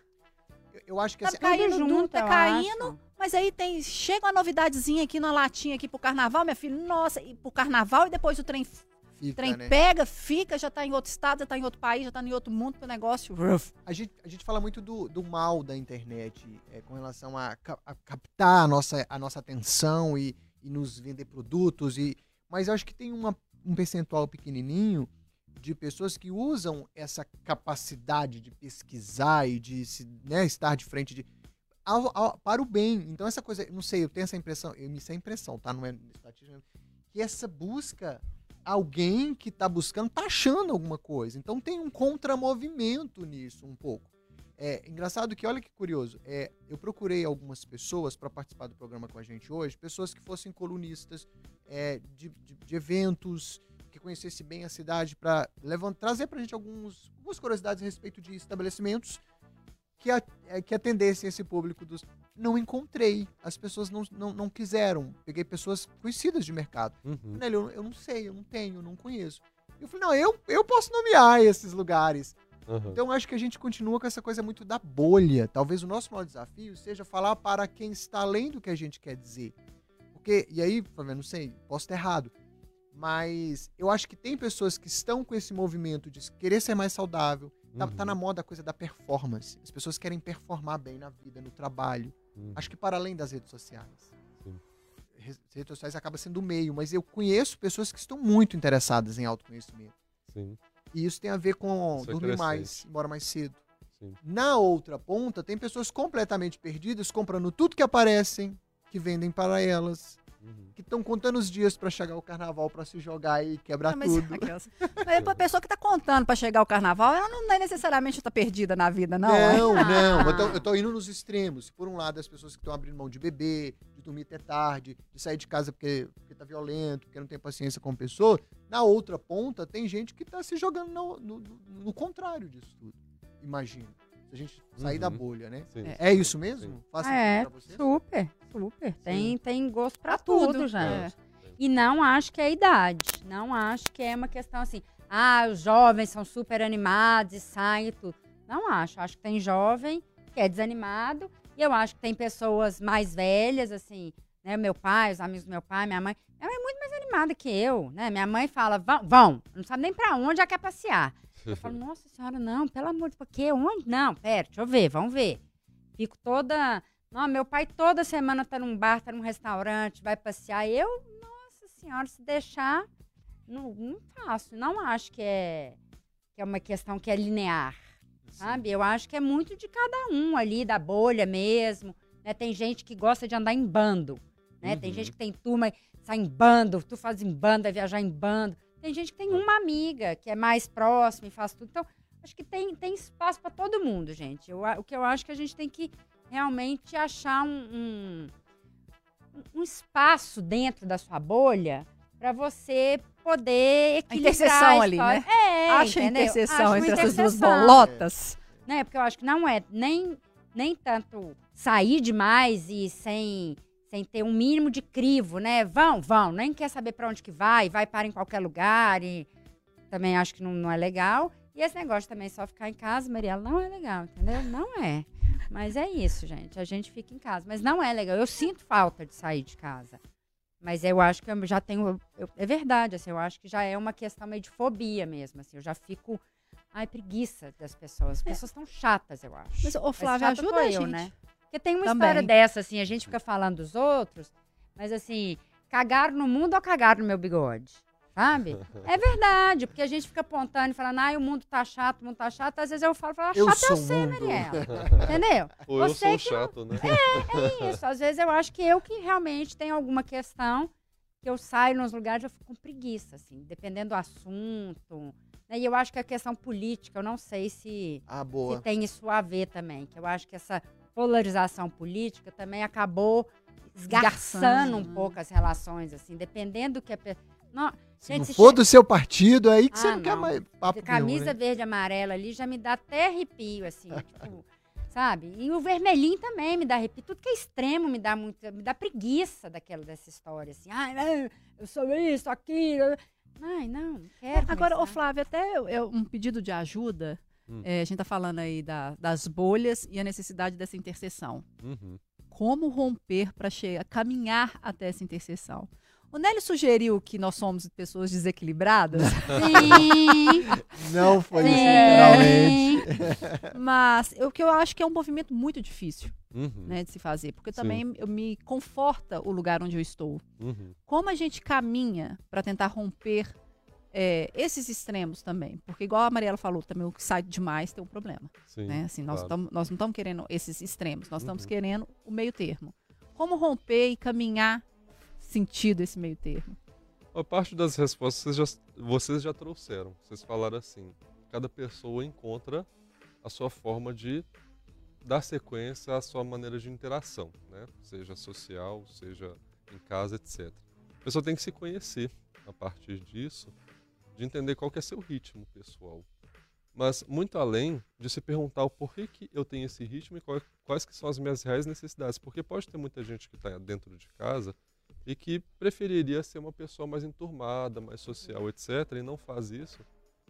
eu, eu acho que Tá assim, caindo junto, tá eu caindo. Mas aí tem. Chega uma novidadezinha aqui na latinha aqui pro carnaval, minha filha. Nossa, e pro carnaval e depois o trem, fica, trem né? pega, fica, já tá em outro estado, já tá em outro país, já tá em outro mundo, o negócio. A gente, a gente fala muito do, do mal da internet é, com relação a, a captar a nossa, a nossa atenção e, e nos vender produtos. E, mas eu acho que tem uma, um percentual pequenininho de pessoas que usam essa capacidade de pesquisar e de se, né, estar de frente de, ao- ao- para o bem. Então essa coisa, não sei, eu tenho essa impressão, eu me sei a impressão, tá? Não é estatística, que essa busca alguém que está buscando está achando alguma coisa. Então tem um contramovimento nisso um pouco. É engraçado que, olha que curioso, é, eu procurei algumas pessoas para participar do programa com a gente hoje, pessoas que fossem colunistas é, de, de- de eventos, que conhecessem bem a cidade, para trazer para a gente alguns, algumas curiosidades a respeito de estabelecimentos que, a- é, que atendessem esse público dos. Não encontrei, as pessoas não, não, não quiseram. Peguei pessoas conhecidas de mercado. Uhum. Eu, eu não sei, eu não tenho, eu não conheço. Eu falei, não, eu, eu posso nomear esses lugares. Aham. Então acho que a gente continua com essa coisa muito da bolha. Talvez o nosso maior desafio seja falar para quem está além do que a gente quer dizer. Porque, e aí, Flávia, não sei, posso estar errado. Mas eu acho que tem pessoas que estão com esse movimento de querer ser mais saudável. Tá, tá Uhum. na moda a coisa da performance. As pessoas querem performar bem na vida, no trabalho. Uhum. Acho que para além das redes sociais. Sim. Res- redes sociais acaba sendo o meio, mas eu conheço pessoas que estão muito interessadas em autoconhecimento. Sim, E isso tem a ver com Isso é dormir mais, crescente. embora mais cedo. sim. Na outra ponta, tem pessoas completamente perdidas, comprando tudo que aparecem, que vendem para elas, Uhum. que estão contando os dias para chegar o carnaval para se jogar e quebrar Ah, mas, tudo. aquelas- mas a pessoa que tá contando pra chegar o carnaval, ela não é necessariamente tá perdida na vida, não. é? Não, não. Eu tô, eu tô indo nos extremos. Por um lado, as pessoas que estão abrindo mão de beber, de dormir até tarde, de sair de casa porque, porque tá violento, porque não tem paciência com a pessoa. Na outra ponta, tem gente que tá se jogando no, no- no- no contrário disso tudo. Imagino. Se a gente sair da Uhum. bolha, né? Sim. É isso mesmo? É, pra você? super, super. Tem, tem gosto pra, Pra tudo, tudo, gente. é. E não acho que é idade. Não acho que é uma questão assim, ah, os jovens são super animados e saem e tudo. Não acho. Acho que tem jovem que é desanimado. E eu acho que tem pessoas mais velhas, assim, né? Meu pai, os amigos do meu pai, minha mãe. Minha mãe é muito mais animada que eu, né? Minha mãe fala, vão, vão. Não sabe nem pra onde já quer passear. Eu falo, nossa senhora, não, pelo amor de Deus, quê? Onde? Não, pera, deixa eu ver, vamos ver. Fico toda. Não, meu pai toda semana tá num bar, tá num restaurante, vai passear. Eu, nossa senhora, se deixar, não, não faço. Não acho que é, que é uma questão que é linear, sabe? Eu acho que é muito de cada um ali, da bolha mesmo. Né? Tem gente que gosta de andar em bando. Né? Tem Uhum. gente que tem turma, sai em bando, tu faz em bando, vai viajar em bando. Tem gente que tem uma amiga que é mais próxima e faz tudo. Então, acho que tem, tem espaço para todo mundo, gente. Eu, a- o que eu acho que a gente tem que realmente achar um, um, um espaço dentro da sua bolha para você poder equilibrar interseção a ali, né? É, Acha a entendeu? interseção Acho entre essas duas interseção bolotas. né? Porque eu acho que não é nem, nem tanto sair demais e sem, sem ter um mínimo de crivo, né? Vão, vão, nem quer saber pra onde que vai, vai para em qualquer lugar e também acho que não, não é legal. E esse negócio também só ficar em casa, Mariela, não é legal, entendeu? Não é. Mas é isso, gente. A gente fica em casa. Mas não é legal. Eu sinto falta de sair de casa. Mas eu acho que eu já tenho. eu- é verdade, assim, eu acho que já é uma questão meio de fobia mesmo. Assim, eu já fico. Ai, preguiça das pessoas. As pessoas estão chatas, eu acho. Mas, ô, Flávia, ajuda tô a eu, gente. né? Porque tem uma Também. história dessa, assim, a gente fica falando dos outros, mas assim, cagaram no mundo ou cagaram no meu bigode? Sabe? É verdade, porque a gente fica apontando e falando, ai, o mundo tá chato, o mundo tá chato. Às vezes eu falo, falo ah, Eu chato sou eu sei, mundo. Mariela. Entendeu? Ou eu Você sou que chato, né? É isso. Às vezes eu acho que eu que realmente tenho alguma questão porque eu saio nos lugares eu fico com preguiça, assim, dependendo do assunto. Né? E eu acho que a questão política, eu não sei se, Ah, se boa. tem isso a ver também. Que eu acho que essa polarização política também acabou esgarçando um né? pouco as relações, assim, dependendo do que a pessoa. Se Gente, não for chega- do seu partido, é aí que você Ah, não, quer não. mais papo camisa nenhum, né? verde e amarela ali já me dá até arrepio, assim, tipo, sabe? E o vermelhinho também me dá arrepio. Tudo que é extremo me dá muito, me dá preguiça daquela dessa história, assim. Ai, não, eu sou isso, aquilo. Ai, não, não quero. Agora, ô começar. Flávio, até eu- eu- um pedido de ajuda. Hum. É, a gente tá falando aí da- das bolhas e a necessidade dessa interseção. Uhum. Como romper para caminhar até essa interseção? O Nélio sugeriu que nós somos pessoas desequilibradas, Sim, Não foi isso, literalmente. mas o que eu acho que é um movimento muito difícil Uhum. né, de se fazer, porque Sim. também eu me conforta o lugar onde eu estou. Uhum. Como a gente caminha para tentar romper é, esses extremos também? Porque, igual a Mariela falou, também o que sai demais tem um problema. Sim. né? Assim, nós, claro. nós não estamos querendo esses extremos, nós estamos Uhum. querendo o meio termo. Como romper e caminhar sentido esse meio termo? A parte das respostas vocês já, vocês já trouxeram. Vocês falaram assim: cada pessoa encontra a sua forma de dar sequência à sua maneira de interação, né? Seja social, seja em casa, etc. A pessoa tem que se conhecer a partir disso, de entender qual que é seu ritmo pessoal. Mas muito além de se perguntar o porquê que eu tenho esse ritmo e qual- quais que são as minhas reais necessidades. Porque pode ter muita gente que está dentro de casa e que preferiria ser uma pessoa mais enturmada, mais social, etc. E não faz isso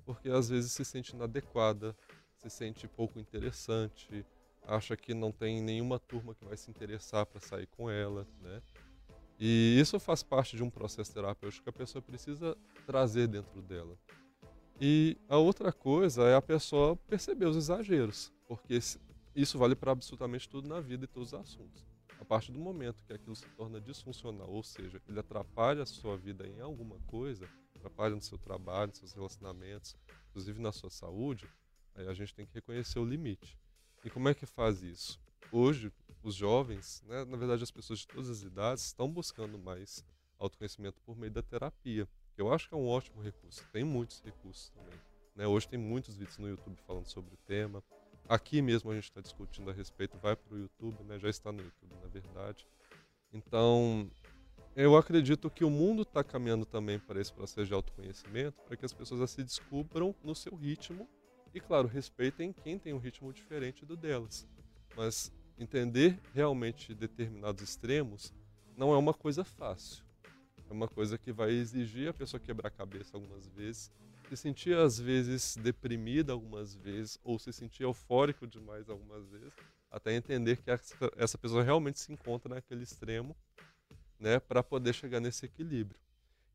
porque às vezes se sente inadequada, se sente pouco interessante, acha que não tem nenhuma turma que vai se interessar para sair com ela, né? E isso faz parte de um processo terapêutico que a pessoa precisa trazer dentro dela. E a outra coisa é a pessoa perceber os exageros, porque isso vale para absolutamente tudo na vida e todos os assuntos. A partir do momento que aquilo se torna disfuncional, ou seja, ele atrapalha a sua vida em alguma coisa, atrapalha no seu trabalho, nos seus relacionamentos, inclusive na sua saúde, aí a gente tem que reconhecer o limite. E como é que faz isso? Hoje, os jovens, né, na verdade as pessoas de todas as idades, estão buscando mais autoconhecimento por meio da terapia, eu acho que é um ótimo recurso. Tem muitos recursos também. Né? Hoje tem muitos vídeos no YouTube falando sobre o tema. Aqui mesmo a gente está discutindo a respeito, vai para o YouTube, né? já está no YouTube, na verdade. Então, eu acredito que o mundo está caminhando também para esse processo de autoconhecimento, para que as pessoas se descubram no seu ritmo e, claro, respeitem quem tem um ritmo diferente do delas. Mas entender realmente determinados extremos não é uma coisa fácil. É uma coisa que vai exigir a pessoa quebrar a cabeça algumas vezes, se sentir às vezes deprimida algumas vezes, ou se sentir eufórico demais algumas vezes, até entender que essa, pessoa realmente se encontra naquele extremo, né, para poder chegar nesse equilíbrio.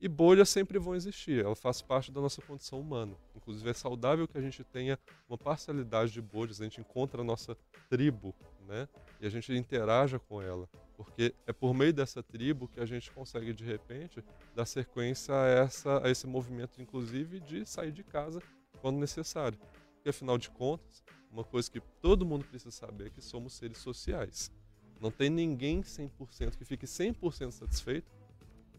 E bolhas sempre vão existir, ela faz parte da nossa condição humana. Inclusive é saudável que a gente tenha uma parcialidade de bolhas, a gente encontra a nossa tribo, né? E a gente interaja com ela, porque é por meio dessa tribo que a gente consegue de repente dar sequência a essa a esse movimento inclusive de sair de casa quando necessário. Porque afinal de contas, uma coisa que todo mundo precisa saber é que somos seres sociais. Não tem ninguém 100% que fique 100% satisfeito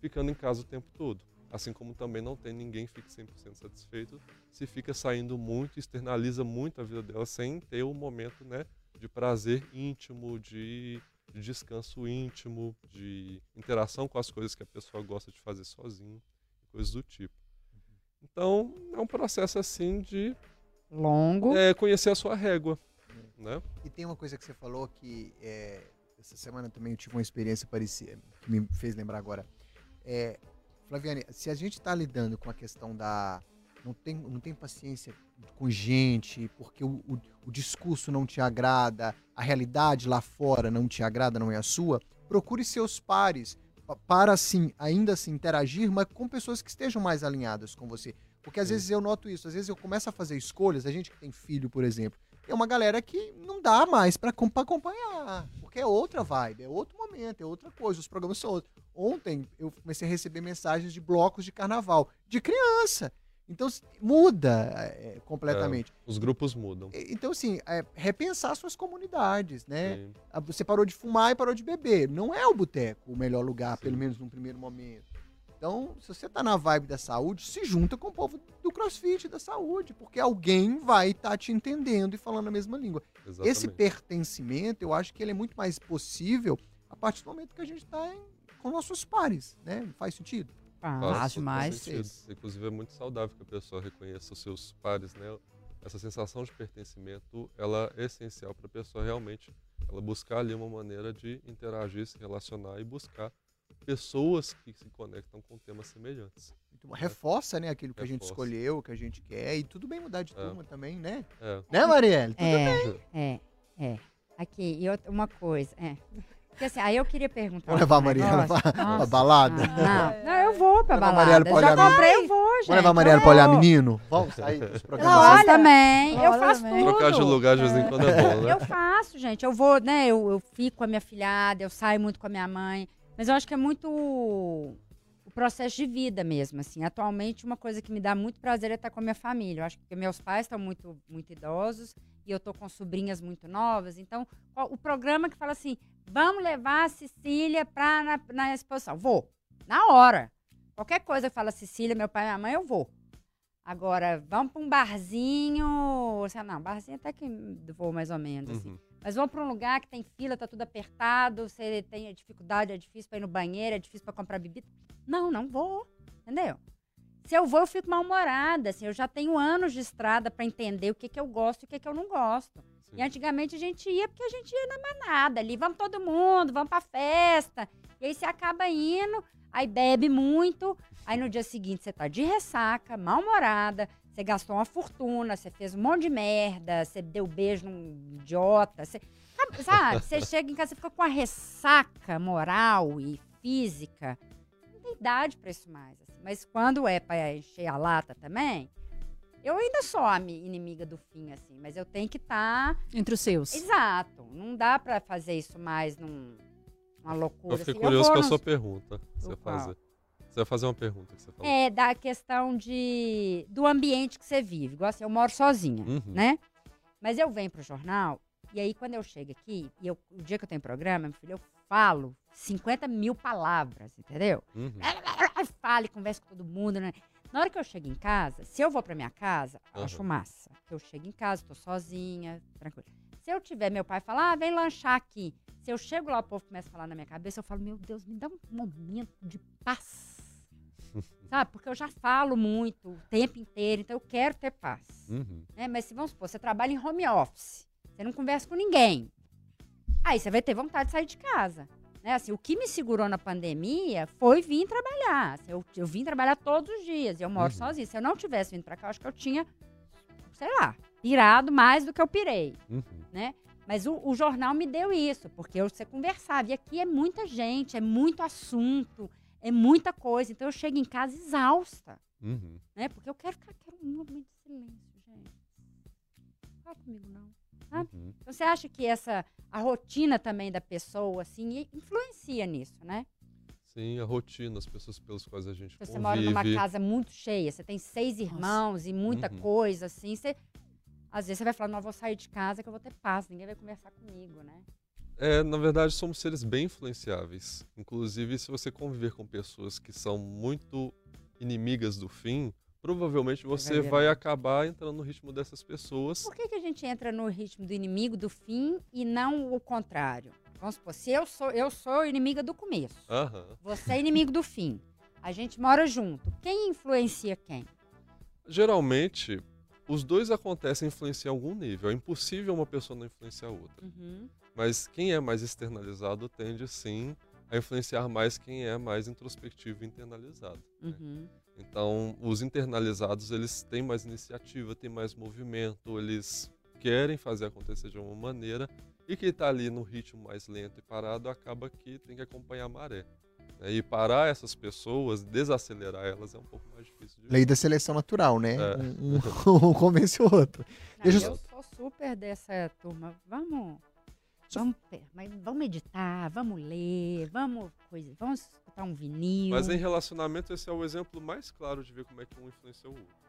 ficando em casa o tempo todo. Assim como também não tem ninguém que fique 100% satisfeito se fica saindo muito, externaliza muito a vida dela sem ter um momento né, de prazer íntimo, de, de descanso íntimo, de interação com as coisas que a pessoa gosta de fazer sozinho, coisas do tipo. Então, é um processo assim de Longo. é, conhecer a sua régua, né? E tem uma coisa que você falou que é, essa semana também eu tive uma experiência parecida, que me fez lembrar agora. É, Flaviane, se a gente está lidando com a questão da. Não tem, não tem paciência com gente, porque o, o, o discurso não te agrada, a realidade lá fora não te agrada, não é a sua, procure seus pares pa- para, assim, ainda assim interagir, mas com pessoas que estejam mais alinhadas com você. Porque às Sim. vezes eu noto isso, às vezes eu começo a fazer escolhas, a gente que tem filho, por exemplo, é uma galera que não dá mais para acompanhar, porque é outra vibe, é outro momento, é outra coisa, os programas são outros. Ontem eu comecei a receber mensagens de blocos de carnaval de criança. Então muda é, completamente. Os grupos mudam. Então, assim, é, repensar suas comunidades, né? Sim. Ah, Você parou de fumar e parou de beber. Não é o boteco o melhor lugar, Sim. pelo menos num primeiro momento. Então, se você tá na vibe da saúde, se junta com o povo do crossfit, da saúde, porque alguém vai estar te entendendo e falando a mesma língua. Exatamente. Esse pertencimento, eu acho que ele é muito mais possível a partir do momento que a gente está com nossos pares, né? Faz sentido? Faz Faz demais. sentido. Inclusive é muito saudável que a pessoa reconheça os seus pares, né? Essa sensação de pertencimento, ela é essencial para a pessoa realmente ela buscar ali uma maneira de interagir, se relacionar e buscar pessoas que se conectam com temas semelhantes. Muito bom. Reforça, né, aquilo que a gente Reforça. escolheu, que a gente quer, e tudo bem mudar de É. turma também, né? É. Né, Marielle? Tudo É, é, é. Aqui, e outra- uma coisa, é. Porque assim, aí eu queria perguntar. Vamos levar a Marielle pra, pra balada? Não, não, eu vou pra Levar a balada. Marielle pra Eu já olhar comprei, eu vou, gente. Vamos levar a Marielle pra olhar vou. menino? Vamos sair dos programas. Olha, também, eu faço também. tudo. Trocar de lugar de vez em quando é bom, né? Eu faço, gente. Eu vou, né? Eu, eu fico com a minha filhada, eu saio muito com a minha mãe. Mas eu acho que é muito o processo de vida mesmo, assim. Atualmente, uma coisa que me dá muito prazer é estar com a minha família. Eu acho que meus pais estão muito, muito idosos e eu tô com sobrinhas muito novas. Então, o programa que fala assim, vamos levar a Cecília pra, na, na exposição. Vou. Na hora. Qualquer coisa que fala Cecília, meu pai e minha mãe, eu vou. Agora, vamos para um barzinho. Não, barzinho até que vou mais ou menos, assim. Mas vamos para um lugar que tem fila, tá tudo apertado, você tem dificuldade, é difícil para ir no banheiro, é difícil para comprar bebida. Não, não vou. Entendeu? Se eu vou, eu fico mal-humorada. Assim, eu já tenho anos de estrada para entender o que, que eu gosto e o que, que eu não gosto. Sim. E antigamente a gente ia porque a gente ia na manada ali, vamos todo mundo, vamos pra festa. E aí você acaba indo, aí bebe muito, aí no dia seguinte você tá de ressaca, mal-humorada, você gastou uma fortuna, você fez um monte de merda, você deu beijo num idiota, você, sabe? Você chega em casa, você fica com a ressaca moral e física. Não tem idade pra isso mais. assim. Mas quando é pra encher a lata também, eu ainda sou a mi- inimiga do fim, assim, mas eu tenho que estar. Entre os seus. Exato. Não dá pra fazer isso mais num, uma loucura. Eu fiquei assim. curioso vou com a nos- sua pergunta. Você fazer. Você vai fazer uma pergunta que você falou. É, da questão de do ambiente que você vive. Igual assim, eu moro sozinha, Uhum. né? Mas eu venho pro jornal, e aí quando eu chego aqui, e eu, o dia que eu tenho programa, meu filho, eu falo 50 mil palavras, entendeu? Uhum. Falo e converso com todo mundo, né? Na hora que eu chego em casa, se eu vou pra minha casa, eu Aham. acho massa. Eu chego em casa, tô sozinha, tranquilo. Se eu tiver meu pai falar, ah, vem lanchar aqui. Se eu chego lá, o povo começa a falar na minha cabeça, eu falo, meu Deus, me dá um momento de paz. Sabe? Porque eu já falo muito o tempo inteiro, então eu quero ter paz. Uhum. né? Mas se vamos supor, você trabalha em home office, você não conversa com ninguém. Aí você vai ter vontade de sair de casa. Né? Assim, o que me segurou na pandemia foi vir trabalhar. Assim, Eu, eu vim trabalhar todos os dias e eu moro Uhum. sozinha. Se eu não tivesse vindo pra cá, eu acho que eu tinha, sei lá, pirado mais do que eu pirei. Uhum. Mas o, o jornal me deu isso, porque eu, você conversava. E aqui é muita gente, é muito assunto, é muita coisa. Então eu chego em casa exausta Uhum. né? Porque eu quero ficar, quero um momento de silêncio, gente. Não fala comigo, não. Sabe? Uhum. Então, você acha que essa, a rotina também da pessoa, assim, influencia nisso, né? Sim, a rotina, as pessoas pelas quais a gente Se você convive. mora numa casa muito cheia, você tem seis irmãos e muita Uhum. coisa, assim, você... Às vezes você vai falar, não, eu vou sair de casa que eu vou ter paz, ninguém vai conversar comigo, né? É, na verdade, somos seres bem influenciáveis. Inclusive, se você conviver com pessoas que são muito inimigas do fim, provavelmente você vai vai, acabar entrando no ritmo dessas pessoas. Por que, que a gente entra no ritmo do inimigo do fim e não o contrário? Vamos supor, se eu sou, eu sou inimiga do começo, Aham. você é inimigo do fim, a gente mora junto, quem influencia quem? Geralmente, os dois acontecem em influenciar em algum nível. É impossível uma pessoa não influenciar a outra. Uhum. Mas quem é mais externalizado tende, sim, a influenciar mais quem é mais introspectivo e internalizado. né? Uhum. Então, os internalizados, eles têm mais iniciativa, têm mais movimento, eles querem fazer acontecer de uma maneira, e quem está ali no ritmo mais lento e parado acaba que tem que acompanhar a maré. né? E parar essas pessoas, desacelerar elas é um pouco mais difícil de Lei da seleção natural, né? É. Um, um- um convence o outro. Não, Deixa eu sou super dessa turma. Vamos, vamos, pe- mas vamos meditar, vamos ler, vamos coisa, vamos escutar um vinil. Mas em relacionamento, esse é o exemplo mais claro de ver como é que um influencia o outro.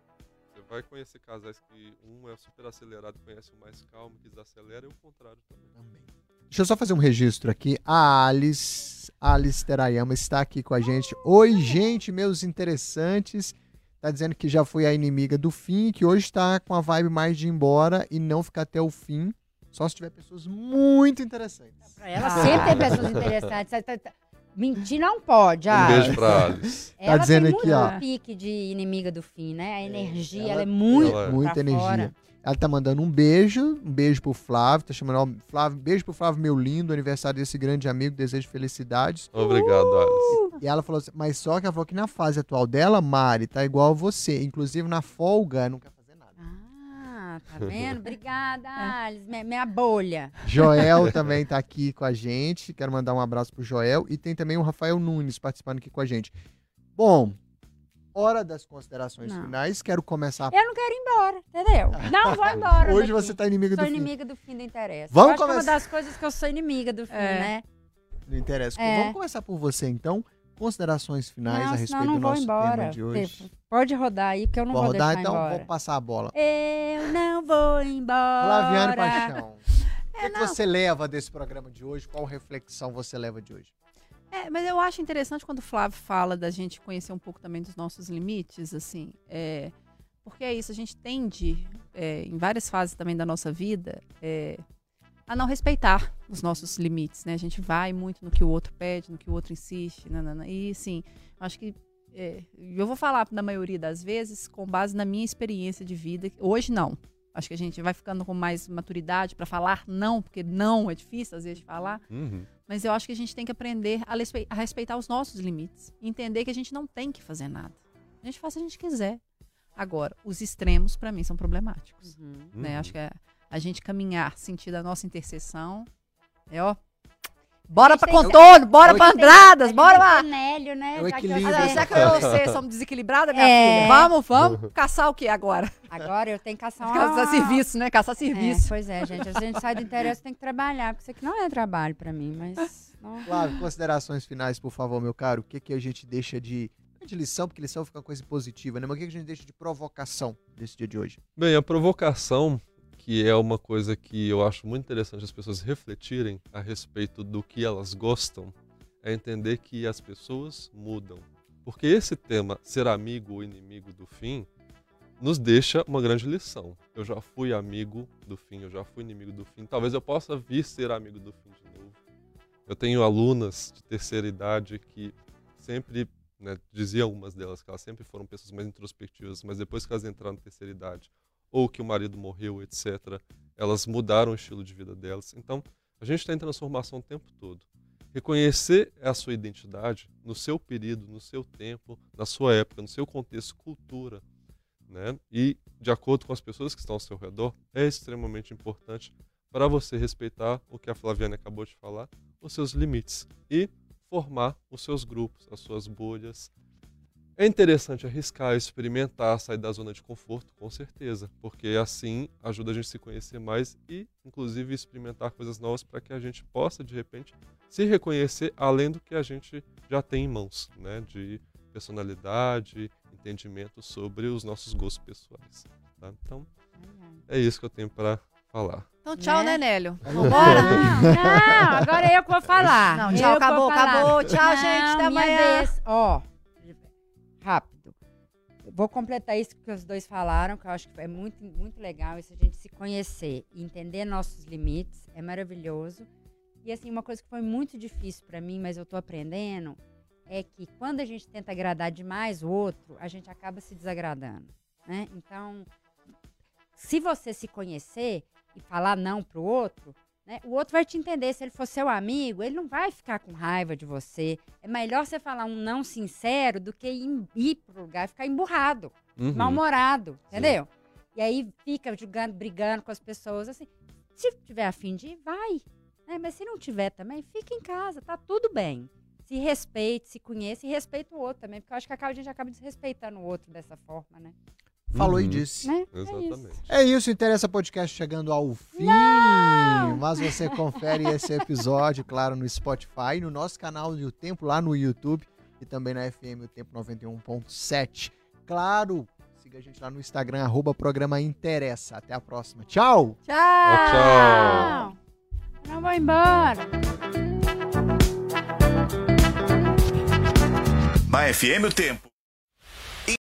Você vai conhecer casais que um é super acelerado, conhece o mais calmo, que desacelera, e o contrário também. Também. Deixa eu só fazer um registro aqui. A Alice, Alice Terayama está aqui com a gente. Oi, gente, meus interessantes. Tá dizendo que já foi a inimiga do fim, que hoje tá com a vibe mais de ir embora e não ficar até o fim. Só se tiver pessoas muito interessantes. Pra ela sempre tem pessoas interessantes. Tá- tá- tá- Mentir não pode, Um ah. beijo pra Alice. Ela dizendo tem aqui, muito ó. pique de inimiga do fim, né? A energia, ela- ela, é muito ela é. Muita pra energia. fora. Ela tá mandando um beijo, um beijo pro Flávio, tá chamando, ó, Flávio, beijo pro Flávio, meu lindo, aniversário desse grande amigo, desejo felicidades. Obrigado, Alice. E ela falou assim, mas só que ela falou que na fase atual dela, Mari, tá igual a você, inclusive na folga, nada. Ah, tá vendo? Obrigada, Alice. Minha, minha bolha. Joel também tá aqui com a gente, quero mandar um abraço pro Joel, e tem também o Rafael Nunes participando aqui com a gente. Bom, hora das considerações Não. finais, quero começar... Eu não quero ir embora, entendeu? Não vou embora. Hoje daqui. você tá inimiga do Sou fim. inimiga do fim do interesse. Vamos que é começar. uma das coisas que eu sou inimiga do fim, É. né? Não interessa. É. Vamos começar por você, então. Considerações finais não, a respeito do nosso tema de hoje. Pode rodar aí, porque eu não Vou vou rodar, então embora. vou passar a bola. Eu não vou embora. Flaviane Paixão. o que, que não. você leva desse programa de hoje? Qual reflexão você leva de hoje? É, mas eu acho interessante quando o Flávio fala da gente conhecer um pouco também dos nossos limites, assim, é, porque é isso, a gente tende, é, em várias fases também da nossa vida, é, a não respeitar os nossos limites, né? A gente vai muito no que o outro pede, no que o outro insiste, nanana. e assim, eu acho que é, eu vou falar na maioria das vezes com base na minha experiência de vida. Hoje não. Acho que a gente vai ficando com mais maturidade para falar não, porque não é difícil às vezes de falar. Uhum. Mas eu acho que a gente tem que aprender a, respeitar os nossos limites. Entender que a gente não tem que fazer nada. A gente faz se a gente quiser. Agora, os extremos, para mim, são problemáticos. Uhum. Né? Acho que é a gente caminhar, sentir a nossa interseção. É, ó. Bora pra contorno, bora pra Andradas, tem bora que lá. ter Nélio, né? É o Já que eu. Ah, Já que eu e você somos desequilibradas, minha É. filha, vamos, vamos caçar o que agora? Agora eu tenho que caçar uma... Caçar serviço, né? Caçar É, serviço. pois é, gente. A gente sai do interesse, tem que trabalhar, porque isso aqui não é trabalho pra mim, mas... não- Flávio, considerações finais, por favor, meu caro. O que, que a gente deixa de. não é de lição, porque lição fica uma coisa positiva, né? Mas o que, que a gente deixa de provocação desse dia de hoje? Bem, a provocação, que é uma coisa que eu acho muito interessante as pessoas refletirem a respeito do que elas gostam, é entender que as pessoas mudam. Porque esse tema, ser amigo ou inimigo do fim, nos deixa uma grande lição. Eu já fui amigo do fim, eu já fui inimigo do fim. Talvez eu possa vir ser amigo do fim de novo. Eu tenho alunas de terceira idade que sempre, né, dizia algumas delas que elas sempre foram pessoas mais introspectivas, mas depois que elas entraram na terceira idade, ou que o marido morreu, etc., elas mudaram o estilo de vida delas. Então, a gente está em transformação o tempo todo. Reconhecer a sua identidade no seu período, no seu tempo, na sua época, no seu contexto, cultura, né? E de acordo com as pessoas que estão ao seu redor, é extremamente importante para você respeitar o que a Flaviane acabou de falar, os seus limites e formar os seus grupos, as suas bolhas. É interessante arriscar, experimentar, sair da zona de conforto, com certeza, porque assim ajuda a gente a se conhecer mais e, inclusive, experimentar coisas novas para que a gente possa, de repente, se reconhecer além do que a gente já tem em mãos, né? De personalidade, entendimento sobre os nossos gostos pessoais. tá? Então, é isso que eu tenho para falar. Então, tchau, Né? né, Nélio? Vamos Vambora? Não, não, agora é eu que vou falar. Não, Eu tchau, vou acabou, acabou. Tchau, Não, gente, até minha amanhã. vez. Ó. Eu Vou completar isso que os dois falaram, que eu acho que é muito, muito legal, isso a gente se conhecer e entender nossos limites, é maravilhoso. E assim, uma coisa que foi muito difícil pra mim, mas eu tô aprendendo, é que quando a gente tenta agradar demais o outro, a gente acaba se desagradando, né? Então, se você se conhecer e falar não pro outro, né, o outro vai te entender. Se ele for seu amigo, ele não vai ficar com raiva de você. É melhor você falar um não sincero do que ir, ir pro lugar e ficar emburrado, Uhum. mal-humorado, entendeu? E aí fica julgando, brigando com as pessoas, assim. Se tiver afim de ir, vai. né? Mas se não tiver também, fica em casa, tá tudo bem. Se respeite, se conheça e respeite o outro também, porque eu acho que acaba- a gente acaba desrespeitando o outro dessa forma, né? Falou e Uhum. disse. Né? É isso. Exatamente. É isso, Interessa Podcast chegando ao fim. Mas você confere esse episódio, claro, no Spotify, no nosso canal do Tempo, lá no YouTube e também na FM O Tempo 91.7. Claro, siga a gente lá no Instagram, arroba programa Interessa. Até a próxima. Tchau! Tchau. Tchau. Não vou embora. Na FM o tempo.